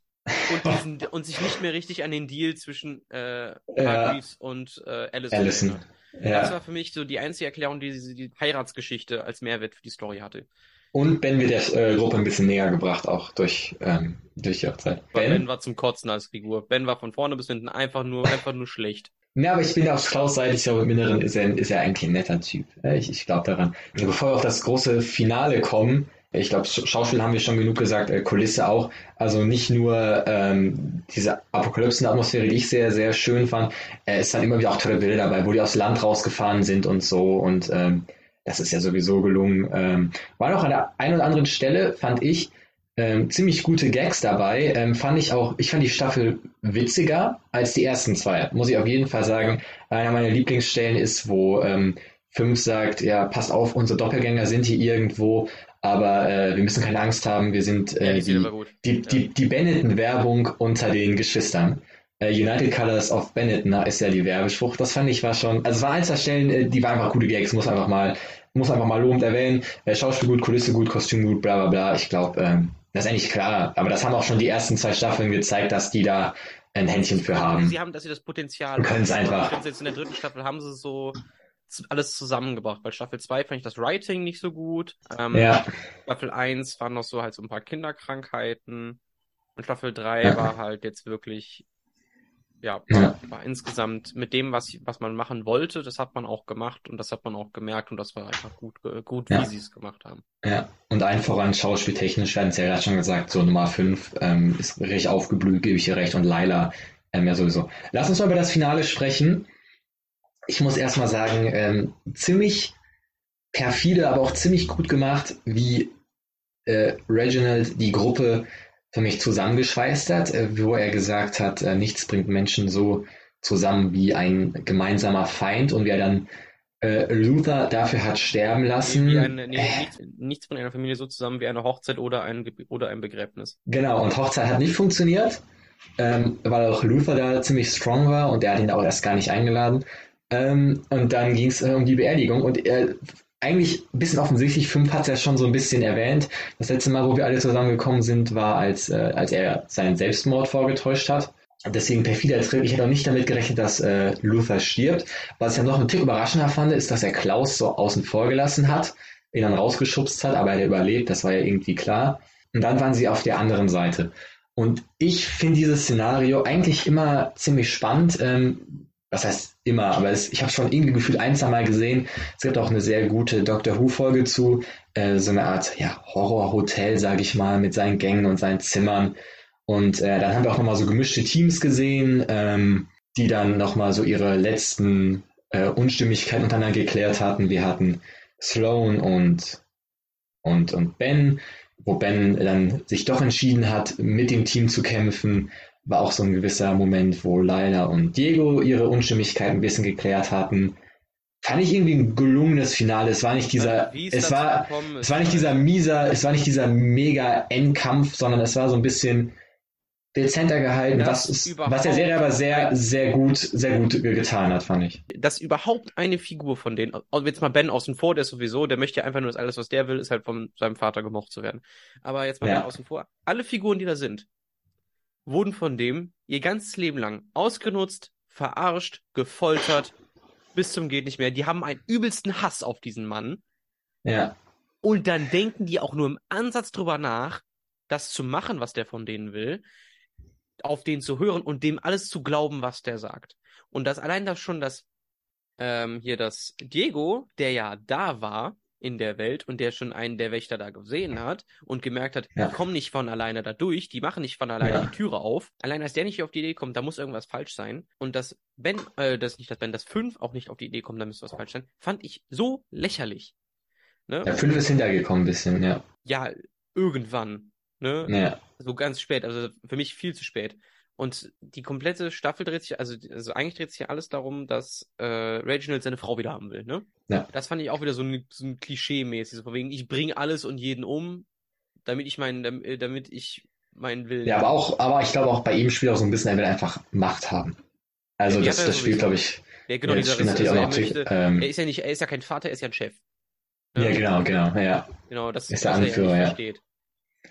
und, diesen, [LAUGHS] und sich nicht mehr richtig an den Deal zwischen äh, Hargreaves und äh, Allison Allison. erinnert. Das Ja. war für mich so die einzige Erklärung, die diese die Heiratsgeschichte als Mehrwert für die Story hatte. Und Ben wird der äh, Gruppe ein bisschen näher gebracht, auch durch, ähm, durch die Hochzeit. Ben Ben? war zum Kotzen als Figur. Ben war von vorne bis hinten einfach nur, einfach nur schlecht. Ja, aber ich bin auf Klaus Seite, ich glaube, im Inneren ist er, ist er eigentlich ein netter Typ. Ich, ich glaube daran. Bevor wir auf das große Finale kommen, ich glaube, Sch- Schauspiel haben wir schon genug gesagt, äh, Kulisse auch. Also nicht nur ähm, diese Apokalypsen-Atmosphäre, die ich sehr, sehr schön fand. Es waren immer wieder auch tolle Bilder dabei, wo die aufs Land rausgefahren sind und so. Und ähm, das ist ja sowieso gelungen. Ähm, war noch an der einen oder anderen Stelle, fand ich, ähm, ziemlich gute Gags dabei. Ähm, fand ich auch, ich fand die Staffel witziger als die ersten zwei. Muss ich auf jeden Fall sagen. Einer meiner Lieblingsstellen ist, wo ähm, Fünf sagt, ja, passt auf, unsere Doppelgänger sind hier irgendwo, aber äh, wir müssen keine Angst haben, wir sind Ja, äh, die Szene die, die, Ja. die, die Benetton-Werbung unter den Geschwistern. Äh, United Colors of Benetton ist ja die Werbespruch. Das fand ich war schon, also es war eins der Stellen, äh, die war einfach gute Gags, muss einfach mal, muss einfach mal lobend erwähnen. Äh, Schauspiel gut, Kulisse gut, Kostüm gut, bla bla bla. Ich glaube, ähm, das ist eigentlich klar. Aber das haben auch schon die ersten zwei Staffeln gezeigt, dass die da ein Händchen für haben. Sie haben, dass sie das Potenzial können's haben. einfach. Jetzt in der dritten Staffel haben sie so alles zusammengebracht. Bei Staffel 2 fand ich das Writing nicht so gut. Ähm, Ja, Staffel 1 waren noch so halt so ein paar Kinderkrankheiten. Und Staffel 3 Ja. war halt jetzt wirklich ja, Ja. war insgesamt mit dem, was, was man machen wollte, das hat man auch gemacht und das hat man auch gemerkt und das war einfach gut, gut, Ja. wie sie es gemacht haben. Ja, und allen voran schauspieltechnisch, wir hatten es ja gerade schon gesagt, so Nummer 5 ähm, ist richtig aufgeblüht, gebe ich dir recht, und Laila ähm, ja sowieso. Lass uns mal über das Finale sprechen. Ich muss erstmal sagen, ähm, ziemlich perfide, aber auch ziemlich gut gemacht, wie äh, Reginald die Gruppe für mich zusammengeschweißt hat, äh, wo er gesagt hat, äh, nichts bringt Menschen so zusammen wie ein gemeinsamer Feind und wie er dann äh, Luther dafür hat sterben lassen. Eine, nee, Äh, nichts, nichts von einer Familie so zusammen wie eine Hochzeit oder ein, oder ein Begräbnis. Genau, und Hochzeit hat nicht funktioniert, ähm, weil auch Luther da ziemlich strong war und er hat ihn auch erst gar nicht eingeladen. Ähm, und dann ging es äh, um die Beerdigung und er, eigentlich ein bisschen offensichtlich, Fünf hat es ja schon so ein bisschen erwähnt. Das letzte Mal, wo wir alle zusammengekommen sind, war, als, äh, als er seinen Selbstmord vorgetäuscht hat. Deswegen perfider Trip. Ich hätte auch nicht damit gerechnet, dass äh, Luther stirbt. Was ich dann noch einen Tick überraschender fand, ist, dass er Klaus so außen vor gelassen hat, ihn dann rausgeschubst hat, aber er hat überlebt, das war ja irgendwie klar. Und dann waren sie auf der anderen Seite. Und ich finde dieses Szenario eigentlich immer ziemlich spannend. Ähm, was heißt immer, aber es, ich habe schon irgendwie gefühlt ein, zwei Mal gesehen. Es gibt auch eine sehr gute Doctor Who-Folge zu, äh, so eine Art ja, Horrorhotel, sage ich mal, mit seinen Gängen und seinen Zimmern. Und äh, dann haben wir auch nochmal so gemischte Teams gesehen, ähm, die dann nochmal so ihre letzten äh, Unstimmigkeiten untereinander geklärt hatten. Wir hatten Sloan und, und, und Ben, wo Ben dann sich doch entschieden hat, mit dem Team zu kämpfen. War auch so ein gewisser Moment, wo Laila und Diego ihre Unstimmigkeiten ein bisschen geklärt hatten. Fand ich irgendwie ein gelungenes Finale. Es war nicht dieser, Wie es war, gekommen es war nicht dieser mieser, es war nicht dieser mega Endkampf, sondern es war so ein bisschen dezenter gehalten, was, ist, was der Serie aber sehr, sehr gut, sehr gut ge- getan hat, fand ich. dass überhaupt eine Figur von denen, also jetzt mal Ben außen vor, der ist sowieso, der möchte ja einfach nur, dass alles, was der will, ist halt von seinem Vater gemocht zu werden. Aber jetzt mal Ja. Ben außen vor. Alle Figuren, die da sind, wurden von dem ihr ganzes Leben lang ausgenutzt, verarscht, gefoltert, bis zum geht nicht mehr. Die haben einen übelsten Hass auf diesen Mann. Ja, Und dann denken die auch nur im Ansatz drüber nach, das zu machen, was der von denen will, auf den zu hören und dem alles zu glauben, was der sagt. Und das allein das schon, dass ähm, hier das Diego, der ja da war in der Welt und der schon einen der Wächter da gesehen hat und gemerkt hat, Ja. die kommen nicht von alleine da durch, die machen nicht von alleine Ja. die Türe auf. Allein als der nicht auf die Idee kommt, da muss irgendwas falsch sein. Und dass Ben, äh, das nicht das Ben, das Fünf auch nicht auf die Idee kommt, da müsste was falsch sein, fand ich so lächerlich. Ne? der Fünf ist hintergekommen ein bisschen, ja. ja, irgendwann, ne? Ja, So ganz spät, also für mich viel zu spät. Und die komplette Staffel dreht sich, also, also eigentlich dreht sich ja alles darum, dass äh, Reginald seine Frau wieder haben will, ne? Ja. Das fand ich auch wieder so ein, so ein Klischee-mäßig, so von wegen, ich bringe alles und jeden um, damit ich meinen, äh, damit ich meinen Willen. ja aber auch, aber ich glaube auch bei ihm spielt auch so ein bisschen, er will einfach Macht haben. Also Ja, das, das spielt, glaube ich, Ja, genau, ja, dieser natürlich also auch er möchte, ähm, er ist ja nicht, er ist ja kein Vater, er ist ja ein Chef. ja, genau, genau, ja. Genau, das Ist der er Anführer, ja versteht.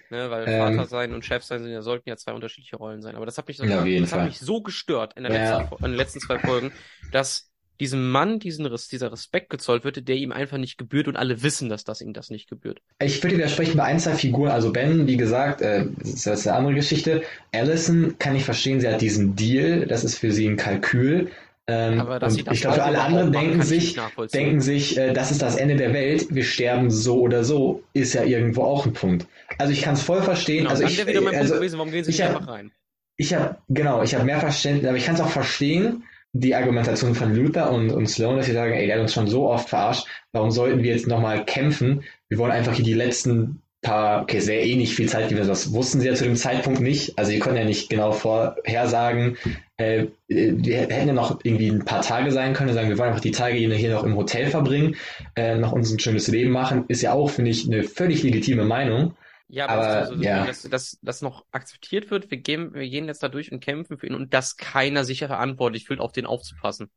Ne, weil Ähm, Vater sein und Chef sein sind ja, sollten ja zwei unterschiedliche Rollen sein. Aber das hat mich, Ja, das Fall. hat mich so gestört in, der Ja. letzten, in den letzten zwei Folgen, dass diesem Mann diesen, dieser Respekt gezollt wird, der ihm einfach nicht gebührt und alle wissen, dass das ihm das nicht gebührt. Ich würde widersprechen bei ein, zwei Figuren. Also Ben, wie gesagt, äh, das das ist eine andere Geschichte. Allison kann ich verstehen, sie hat diesen Deal, das ist für sie ein Kalkül. Ähm, Aber sie und das ich glaube, alle anderen denken sich, denken sich, äh, das ist das Ende der Welt, wir sterben so oder so, ist ja irgendwo auch ein Punkt. Also ich kann es voll verstehen. Genau, also ich, wieder mein also Punkt gewesen, warum gehen sie ich nicht hab- einfach rein? ich habe genau, ich habe mehr Verständnis, aber ich kann es auch verstehen, die Argumentation von Luther und, und Sloan, dass sie sagen, ey, der hat uns schon so oft verarscht, warum sollten wir jetzt nochmal kämpfen? Wir wollen einfach hier die letzten paar, okay, sehr eh nicht viel Zeit gewesen, das wussten sie ja zu dem Zeitpunkt nicht, also sie können ja nicht genau vorhersagen, äh, wir hätten ja noch irgendwie ein paar Tage sein können, sagen, wir wollen einfach die Tage hier noch im Hotel verbringen, äh, noch uns ein schönes Leben machen, ist ja auch, finde ich, eine völlig legitime Meinung. Ja, Aber, aber, so, so, ja. dass, dass das noch akzeptiert wird, wir gehen, wir gehen jetzt da durch und kämpfen für ihn und dass keiner sich verantwortlich fühlt, auf den aufzupassen.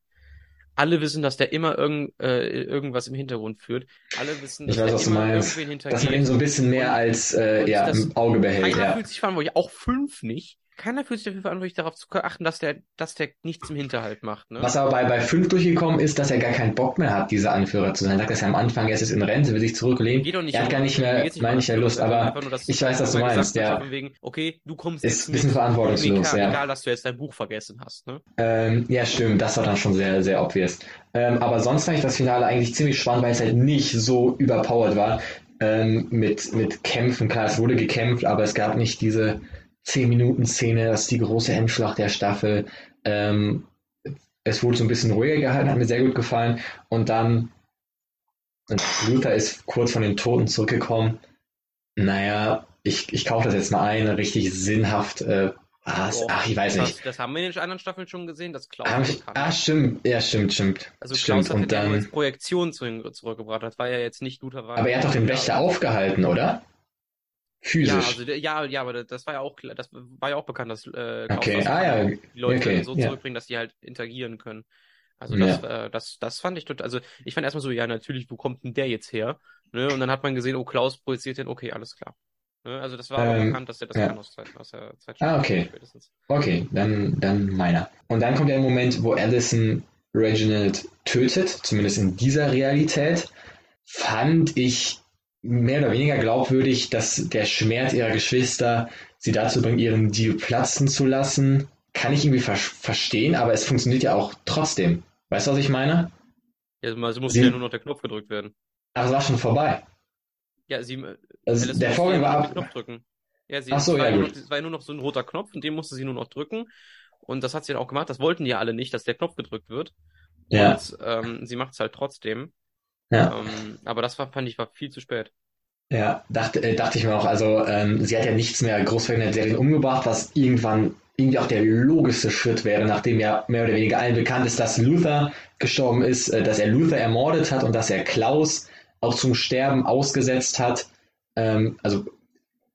Alle wissen, dass der immer irgend, äh, irgendwas im Hintergrund führt. Alle wissen, dass weiß, der immer meinst. irgendwen Dass man ihn so ein bisschen mehr als äh, ja, das- im Auge behält. Keiner Ja. fühlt sich verantwortlich, auch fünf nicht. Keiner fühlt sich dafür verantwortlich, darauf zu achten, dass der, dass der nichts im Hinterhalt macht. Ne? Was aber bei, bei 5 durchgekommen ist, dass er gar keinen Bock mehr hat, dieser Anführer zu sein. Er sagt das ja am Anfang, er ist in Rente, will sich zurücklehnen. Geht doch nicht er hat um- gar nicht mehr, nicht meine ich, ja Lust, aber nur, dass ich weiß, was du meinst. von wegen, okay, du kommst Ist ein bisschen verantwortungslos, ja. egal, dass du jetzt dein Buch vergessen hast. Ne? ähm, ja, stimmt, das war dann schon sehr, sehr obvious. Ähm, aber sonst fand ich das Finale eigentlich ziemlich spannend, weil es halt nicht so überpowered war ähm, mit, mit Kämpfen. Klar, es wurde gekämpft, aber es gab nicht diese 10-Minuten-Szene, das ist die große Endschlacht der Staffel. Ähm, es wurde so ein bisschen ruhiger gehalten, hat mir sehr gut gefallen. Und dann, Luther ist kurz von den Toten zurückgekommen. Naja, ich, ich kaufe das jetzt mal ein, richtig sinnhaft. Äh, was? Boah, Ach, ich weiß das, nicht. Das haben wir in den anderen Staffeln schon gesehen, dass Klaus Ah, das ich, ah, stimmt, ja, stimmt, stimmt. Also Klaus stimmt. hat Und ja dann, Projektion zu, zurückgebracht. Das war ja jetzt nicht Luther war. aber er hat doch den Wächter aufgehalten, oder? Ja, Physisch. also der, ja, ja, aber das war ja auch das war ja auch bekannt, dass äh, Okay, ah, ja, die Leute okay, so ja. zurückbringen, dass die halt interagieren können. Also Ja. das, äh, das, das fand ich total, also ich fand erstmal so, ja natürlich, wo kommt denn der jetzt her? Ne? Und dann hat man gesehen, oh, Klaus projiziert den, okay, alles klar. Ne? Also das war Ähm, bekannt, dass der das ja. kann aus, aus der Zeit Ah, okay. spätestens. Okay, dann, dann meiner. Und dann kommt der Moment, wo Allison Reginald tötet, zumindest in dieser Realität. Fand ich mehr oder weniger glaubwürdig, dass der Schmerz ihrer Geschwister sie dazu bringt, ihren Deal platzen zu lassen. Kann ich irgendwie ver verstehen, aber es funktioniert ja auch trotzdem. Weißt du, was ich meine? Ja, also muss Sie- ja nur noch der Knopf gedrückt werden. Aber es war schon vorbei. Ja, sie, Also Alice der Vorgang war nur noch ab. den Knopf drücken. Ja, sie, Ach so, ja, nur gut. noch, es war nur noch so ein roter Knopf und den musste sie nur noch drücken. Und das hat sie dann auch gemacht. Das wollten die ja alle nicht, dass der Knopf gedrückt wird. Ja, Und ähm, sie macht es halt trotzdem. Ja. Ähm, aber das war, fand ich, war viel zu spät. Ja, dachte, äh, dachte ich mir auch, also ähm, sie hat ja nichts mehr großflächig in der Serie umgebracht, was irgendwann irgendwie auch der logischste Schritt wäre, nachdem ja mehr oder weniger allen bekannt ist, dass Luther gestorben ist, äh, dass er Luther ermordet hat und dass er Klaus auch zum Sterben ausgesetzt hat. Ähm, also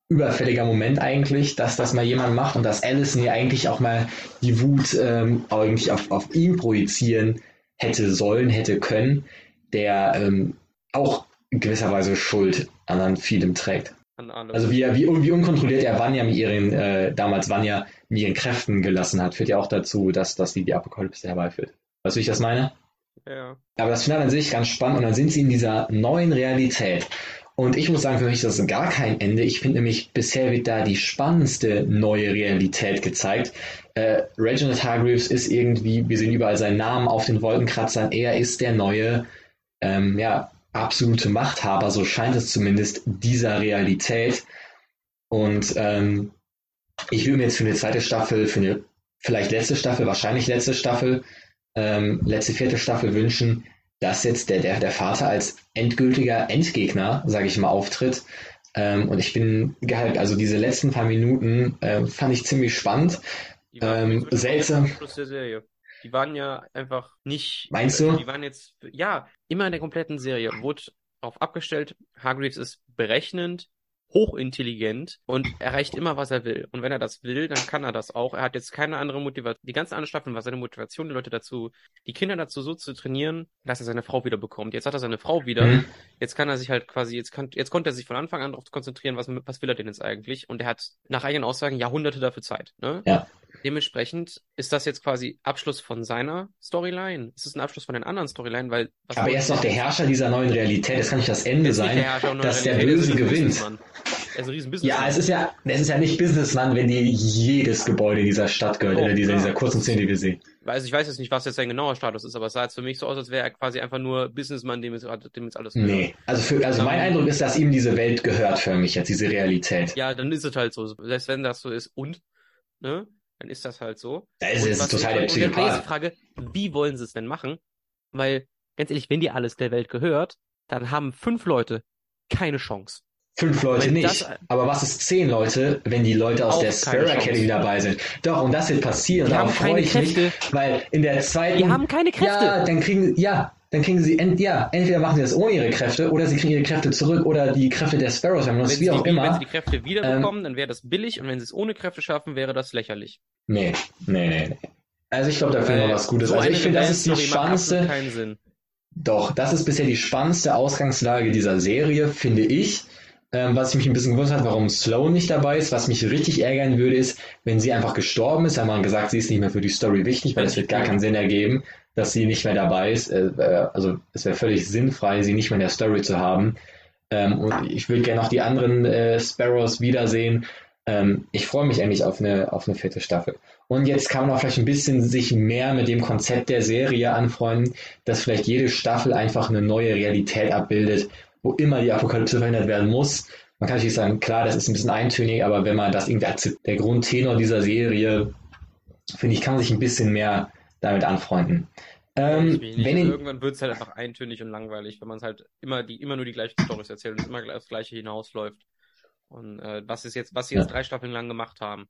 überfälliger Moment eigentlich, dass das mal jemand macht und dass Allison ja eigentlich auch mal die Wut ähm, eigentlich auf, auf ihn projizieren hätte sollen, hätte können, der ähm, auch in gewisser Weise Schuld an, vielem trägt. An. Also wie, wie, wie unkontrolliert er Vanya mit ihren, äh, damals Vanya mit ihren Kräften gelassen hat, führt ja auch dazu, dass, dass sie die Apokalypse herbeiführt. Weißt du, wie ich das meine? ja. Aber das Finale an sich ganz spannend und dann sind sie in dieser neuen Realität. Und ich muss sagen, für mich ist das gar kein Ende. Ich finde nämlich, bisher wird da die spannendste neue Realität gezeigt. Äh, Reginald Hargreaves ist irgendwie, wir sehen überall seinen Namen auf den Wolkenkratzern. Er ist der neue, ähm, ja, absolute Machthaber, so scheint es zumindest, dieser Realität. Und ähm, ich würde mir jetzt für eine zweite Staffel, für eine vielleicht letzte Staffel, wahrscheinlich letzte Staffel, ähm, letzte vierte Staffel wünschen, dass jetzt der, der, der Vater als endgültiger Endgegner, sage ich mal, auftritt. Ähm, und ich bin gehypt. Also diese letzten paar Minuten ähm, fand ich ziemlich spannend. Ähm, seltsam. Die waren ja einfach nicht. Meinst du? Die waren jetzt, ja, immer in der kompletten Serie wurde auf abgestellt. Hargreaves ist berechnend, hochintelligent und erreicht immer, was er will. Und wenn er das will, dann kann er das auch. Er hat jetzt keine andere Motivation. Die ganzen anderen Staffeln war seine Motivation, die Leute dazu, die Kinder dazu so zu trainieren, dass er seine Frau wieder bekommt. Jetzt hat er seine Frau wieder. Mhm. Jetzt kann er sich halt quasi, jetzt kann, jetzt konnte er sich von Anfang an darauf konzentrieren, was, was will er denn jetzt eigentlich? Und er hat nach eigenen Aussagen Jahrhunderte dafür Zeit. Ne? Ja. Dementsprechend ist das jetzt quasi Abschluss von seiner Storyline. Es ist ein Abschluss von den anderen Storyline, weil was Aber er ist doch der Herrscher dieser neuen Realität. Das kann nicht das Ende sein, der dass der er Böse gewinnt. Ein riesen Businessman. Ja, es ist ja, es ist ja nicht Businessman, wenn dir jedes Gebäude dieser Stadt gehört, Oh, in dieser, dieser kurzen Szene, die wir sehen. Also ich weiß jetzt nicht, was jetzt sein genauer Status ist, aber es sah jetzt für mich so aus, als wäre er quasi einfach nur Businessman, dem jetzt, dem jetzt alles Nee. Also, für, also mein Ähm, Eindruck ist, dass ihm diese Welt gehört für mich jetzt, diese Realität. Ja, dann ist es halt so. Selbst wenn das so ist und, ne, dann ist das halt so. Da ist Und es total der und jetzt die Psychopath. Frage, wie wollen sie es denn machen? Weil, ganz ehrlich, wenn dir alles der Welt gehört, dann haben fünf Leute keine Chance. Fünf Leute Wenn nicht. das- Aber was ist zehn Leute, wenn die Leute aus der Sparrow. Academy dabei sind? Doch, und das wird passieren. Darauf freue ich Kräfte. mich, weil in der zweiten. Die haben keine Kräfte. Ja, dann kriegen, ja, dann kriegen sie, ent, ja, entweder machen sie das ohne ihre Kräfte oder sie kriegen ihre Kräfte zurück oder die Kräfte der Sparrows haben. Wenn Das sie, wie auch die, wenn sie immer. die Kräfte Ähm, wiederbekommen, dann wäre das billig und wenn sie es ohne Kräfte schaffen, wäre das lächerlich. Nee, nee, nee, nee. Also ich glaube, da finden wir was Gutes. so Also ich finde, das ist die spannendste. keinen Sinn. Doch, das ist bisher die spannendste Ausgangslage dieser Serie, finde ich. Ähm, was mich ein bisschen gewundert hat, warum Sloan nicht dabei ist. Was mich richtig ärgern würde, ist, wenn sie einfach gestorben ist, haben wir gesagt, sie ist nicht mehr für die Story wichtig, weil es wird gar keinen Sinn ergeben, dass sie nicht mehr dabei ist. Äh, äh, also es wäre völlig sinnfrei, sie nicht mehr in der Story zu haben. Ähm, und ich würde gerne auch die anderen äh, Sparrows wiedersehen. Ähm, ich freue mich eigentlich auf eine, auf eine vierte Staffel. Und jetzt kann man auch vielleicht ein bisschen sich mehr mit dem Konzept der Serie anfreunden, dass vielleicht jede Staffel einfach eine neue Realität abbildet, wo immer die Apokalypse verhindert werden muss. Man kann natürlich sagen, klar, das ist ein bisschen eintönig, aber wenn man das irgendwie akzeptiert, der Grundtenor dieser Serie, finde ich, kann man sich ein bisschen mehr damit anfreunden. Ähm, wenn also irgendwann wird es halt einfach eintönig und langweilig, wenn man es halt immer die immer nur die gleichen Storys erzählt und immer das gleiche hinausläuft. Und äh, was ist jetzt, was sie jetzt ja. drei Staffeln lang gemacht haben.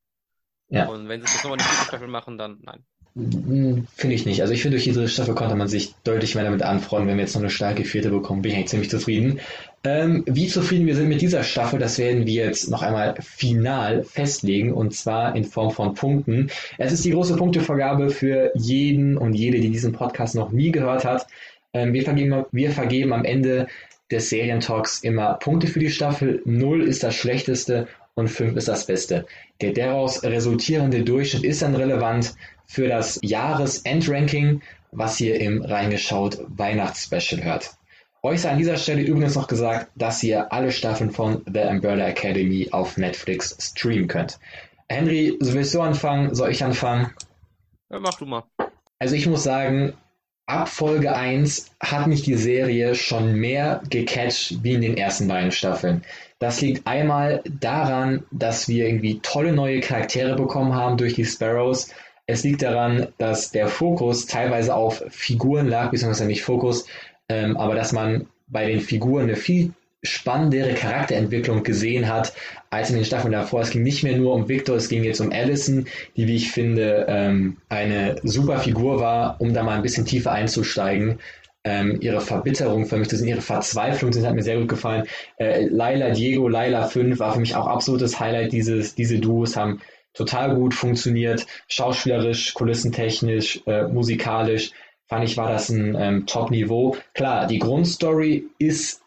Ja. Und wenn sie das nochmal eine vierte Staffel machen, dann nein. Hm, finde ich nicht. Also ich finde, durch diese Staffel konnte man sich deutlich mehr damit anfreunden. Wenn wir jetzt noch eine starke vierte bekommen, bin ich eigentlich ziemlich zufrieden. Ähm, wie zufrieden wir sind mit dieser Staffel, das werden wir jetzt noch einmal final festlegen und zwar in Form von Punkten. Es ist die große Punktevergabe für jeden und jede, die diesen Podcast noch nie gehört hat. Ähm, wir, vergeben, wir vergeben am Ende des Serientalks immer Punkte für die Staffel. Null ist das schlechteste und 5 ist das Beste. Der daraus resultierende Durchschnitt ist dann relevant für das Jahresendranking, was ihr im Reingeschaut Weihnachtsspecial hört. Euch sei an dieser Stelle übrigens noch gesagt, dass ihr alle Staffeln von The Umbrella Academy auf Netflix streamen könnt. Henry, willst du anfangen? Soll ich anfangen? Ja, mach du mal. Also ich muss sagen, ab Folge 1 hat mich die Serie schon mehr gecatcht wie in den ersten beiden Staffeln. Das liegt einmal daran, dass wir irgendwie tolle neue Charaktere bekommen haben durch die Sparrows. Es liegt daran, dass der Fokus teilweise auf Figuren lag, beziehungsweise nicht Fokus, ähm, aber dass man bei den Figuren eine viel spannendere Charakterentwicklung gesehen hat als in den Staffeln davor. Es ging nicht mehr nur um Victor, es ging jetzt um Allison, die, wie ich finde, ähm, eine super Figur war, um da mal ein bisschen tiefer einzusteigen ähm, ihre Verbitterung für mich zu sehen, ihre Verzweiflung das hat mir sehr gut gefallen. Äh, Laila Diego, Laila 5 war für mich auch absolutes Highlight. Dieses, diese Duos haben total gut funktioniert, schauspielerisch, kulissentechnisch, äh, musikalisch. Fand ich, war das ein ähm, Top-Niveau. Klar, die Grundstory ist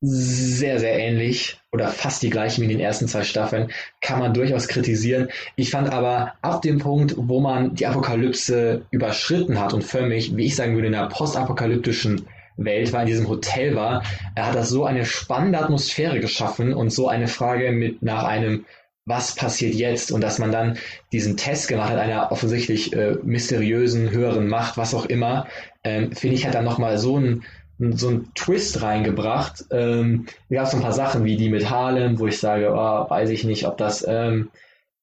sehr, sehr ähnlich oder fast die gleichen wie in den ersten zwei Staffeln, kann man durchaus kritisieren. Ich fand aber ab dem Punkt, wo man die Apokalypse überschritten hat und für mich, wie ich sagen würde, in der postapokalyptischen Welt war, in diesem Hotel war, er hat das so eine spannende Atmosphäre geschaffen und so eine Frage mit nach einem was passiert jetzt und dass man dann diesen Test gemacht hat, einer offensichtlich äh, mysteriösen höheren Macht, was auch immer, ähm, finde ich, hat dann nochmal so ein so einen Twist reingebracht. Ähm, gab es ein paar Sachen wie die mit Harlem, wo ich sage, oh, weiß ich nicht, ob das ähm,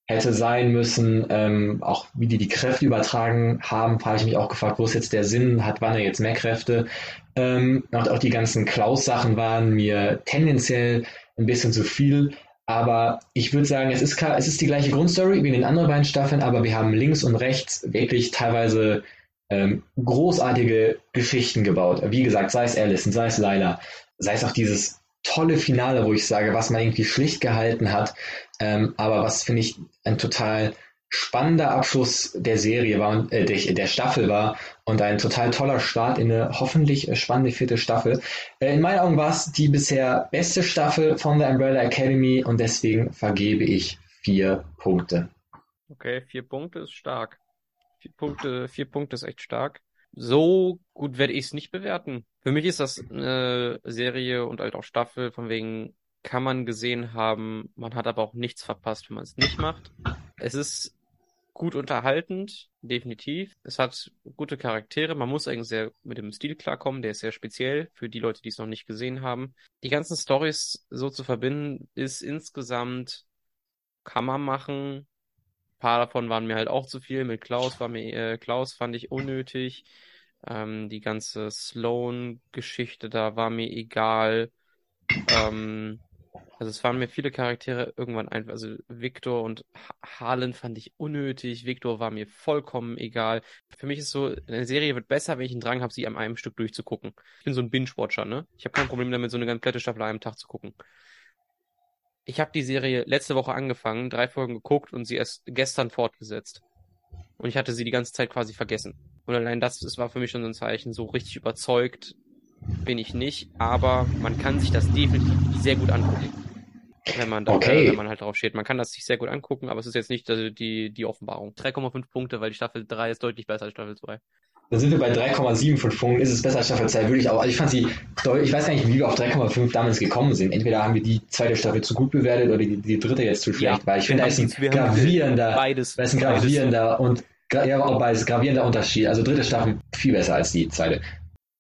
hätte sein müssen. Ähm, auch wie die die Kräfte übertragen haben, habe ich mich auch gefragt, wo ist jetzt der Sinn, hat wann er jetzt mehr Kräfte. Ähm, und auch die ganzen Klaus-Sachen waren mir tendenziell ein bisschen zu viel. Aber ich würde sagen, es ist, es ist die gleiche Grundstory wie in den anderen beiden Staffeln, aber wir haben links und rechts wirklich teilweise ähm, großartige Geschichten gebaut. Wie gesagt, sei es Allison, sei es Lila, sei es auch dieses tolle Finale, wo ich sage, was man irgendwie schlicht gehalten hat, ähm, aber was finde ich ein total spannender Abschluss der Serie war und äh, der, der, Staffel war und ein total toller Start in eine hoffentlich äh, spannende vierte Staffel. Äh, in meinen Augen war es die bisher beste Staffel von der Umbrella Academy und deswegen vergebe ich vier Punkte. Okay, vier Punkte ist stark. Vier Punkte, vier Punkte ist echt stark. So gut werde ich es nicht bewerten. Für mich ist das eine Serie und halt auch Staffel, von wegen kann man gesehen haben, man hat aber auch nichts verpasst, wenn man es nicht macht. Es ist gut unterhaltend, definitiv. Es hat gute Charaktere. Man muss eigentlich sehr mit dem Stil klarkommen. Der ist sehr speziell für die Leute, die es noch nicht gesehen haben. Die ganzen Stories so zu verbinden, ist insgesamt, kann man machen, paar davon waren mir halt auch zu viel. Mit Klaus war mir, äh, Klaus fand ich unnötig. Ähm, die ganze Sloan-Geschichte da war mir egal. Ähm, also es waren mir viele Charaktere irgendwann einfach, also Victor und Harlan fand ich unnötig, Victor war mir vollkommen egal. Für mich ist so, eine Serie wird besser, wenn ich einen Drang habe, sie an einem Stück durchzugucken. Ich bin so ein Binge-Watcher, ne? Ich habe kein Problem damit, so eine komplette Staffel an einem Tag zu gucken ich habe die Serie letzte Woche angefangen, drei Folgen geguckt und sie erst gestern fortgesetzt. Und ich hatte sie die ganze Zeit quasi vergessen. Und allein das, das war für mich schon so ein Zeichen, so richtig überzeugt bin ich nicht, aber man kann sich das definitiv sehr gut angucken. Wenn man, da, Okay. äh, wenn man halt drauf steht. Man kann das sich sehr gut angucken, aber es ist jetzt nicht äh, die, die Offenbarung. 3,5 Punkte, weil die Staffel 3 ist deutlich besser als Staffel 2. Dann sind wir bei 3,75 Punkten. Ist es besser als Staffel 2? Würde ich auch. Also ich fand sie deutlich, ich weiß gar nicht, wie wir auf 3,5 damals gekommen sind. Entweder haben wir die zweite Staffel zu gut bewertet oder die, die dritte jetzt zu schlecht, Ja, weil ich finde, da ist ein gravierender, Beides. da ist ein beides. gravierender und gra- ja, auch beides gravierender Unterschied. Also dritte Staffel viel besser als die zweite.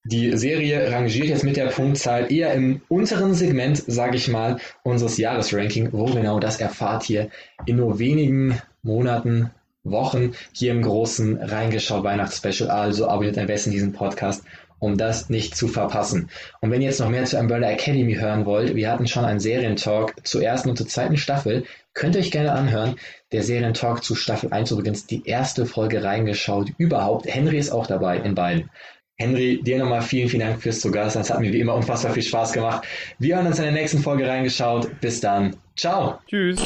Die Serie rangiert jetzt mit der Punktzahl eher im unteren Segment, sage ich mal, unseres Jahresranking. Wo genau, das erfahrt ihr in nur wenigen Monaten, Wochen hier im großen Reingeschaut Weihnachtsspecial. Also abonniert am besten diesen Podcast, um das nicht zu verpassen. Und wenn ihr jetzt noch mehr zu Umbrella Academy hören wollt, wir hatten schon einen Serientalk zur ersten und zur zweiten Staffel. Könnt ihr euch gerne anhören. Der Serientalk zu Staffel 1 übrigens die erste Folge reingeschaut überhaupt. Henry ist auch dabei in beiden. Henry, dir nochmal vielen, vielen Dank fürs Zugast. Das hat mir wie immer unfassbar viel Spaß gemacht. Wir hören uns in der nächsten Folge reingeschaut. Bis dann. Ciao. Tschüss.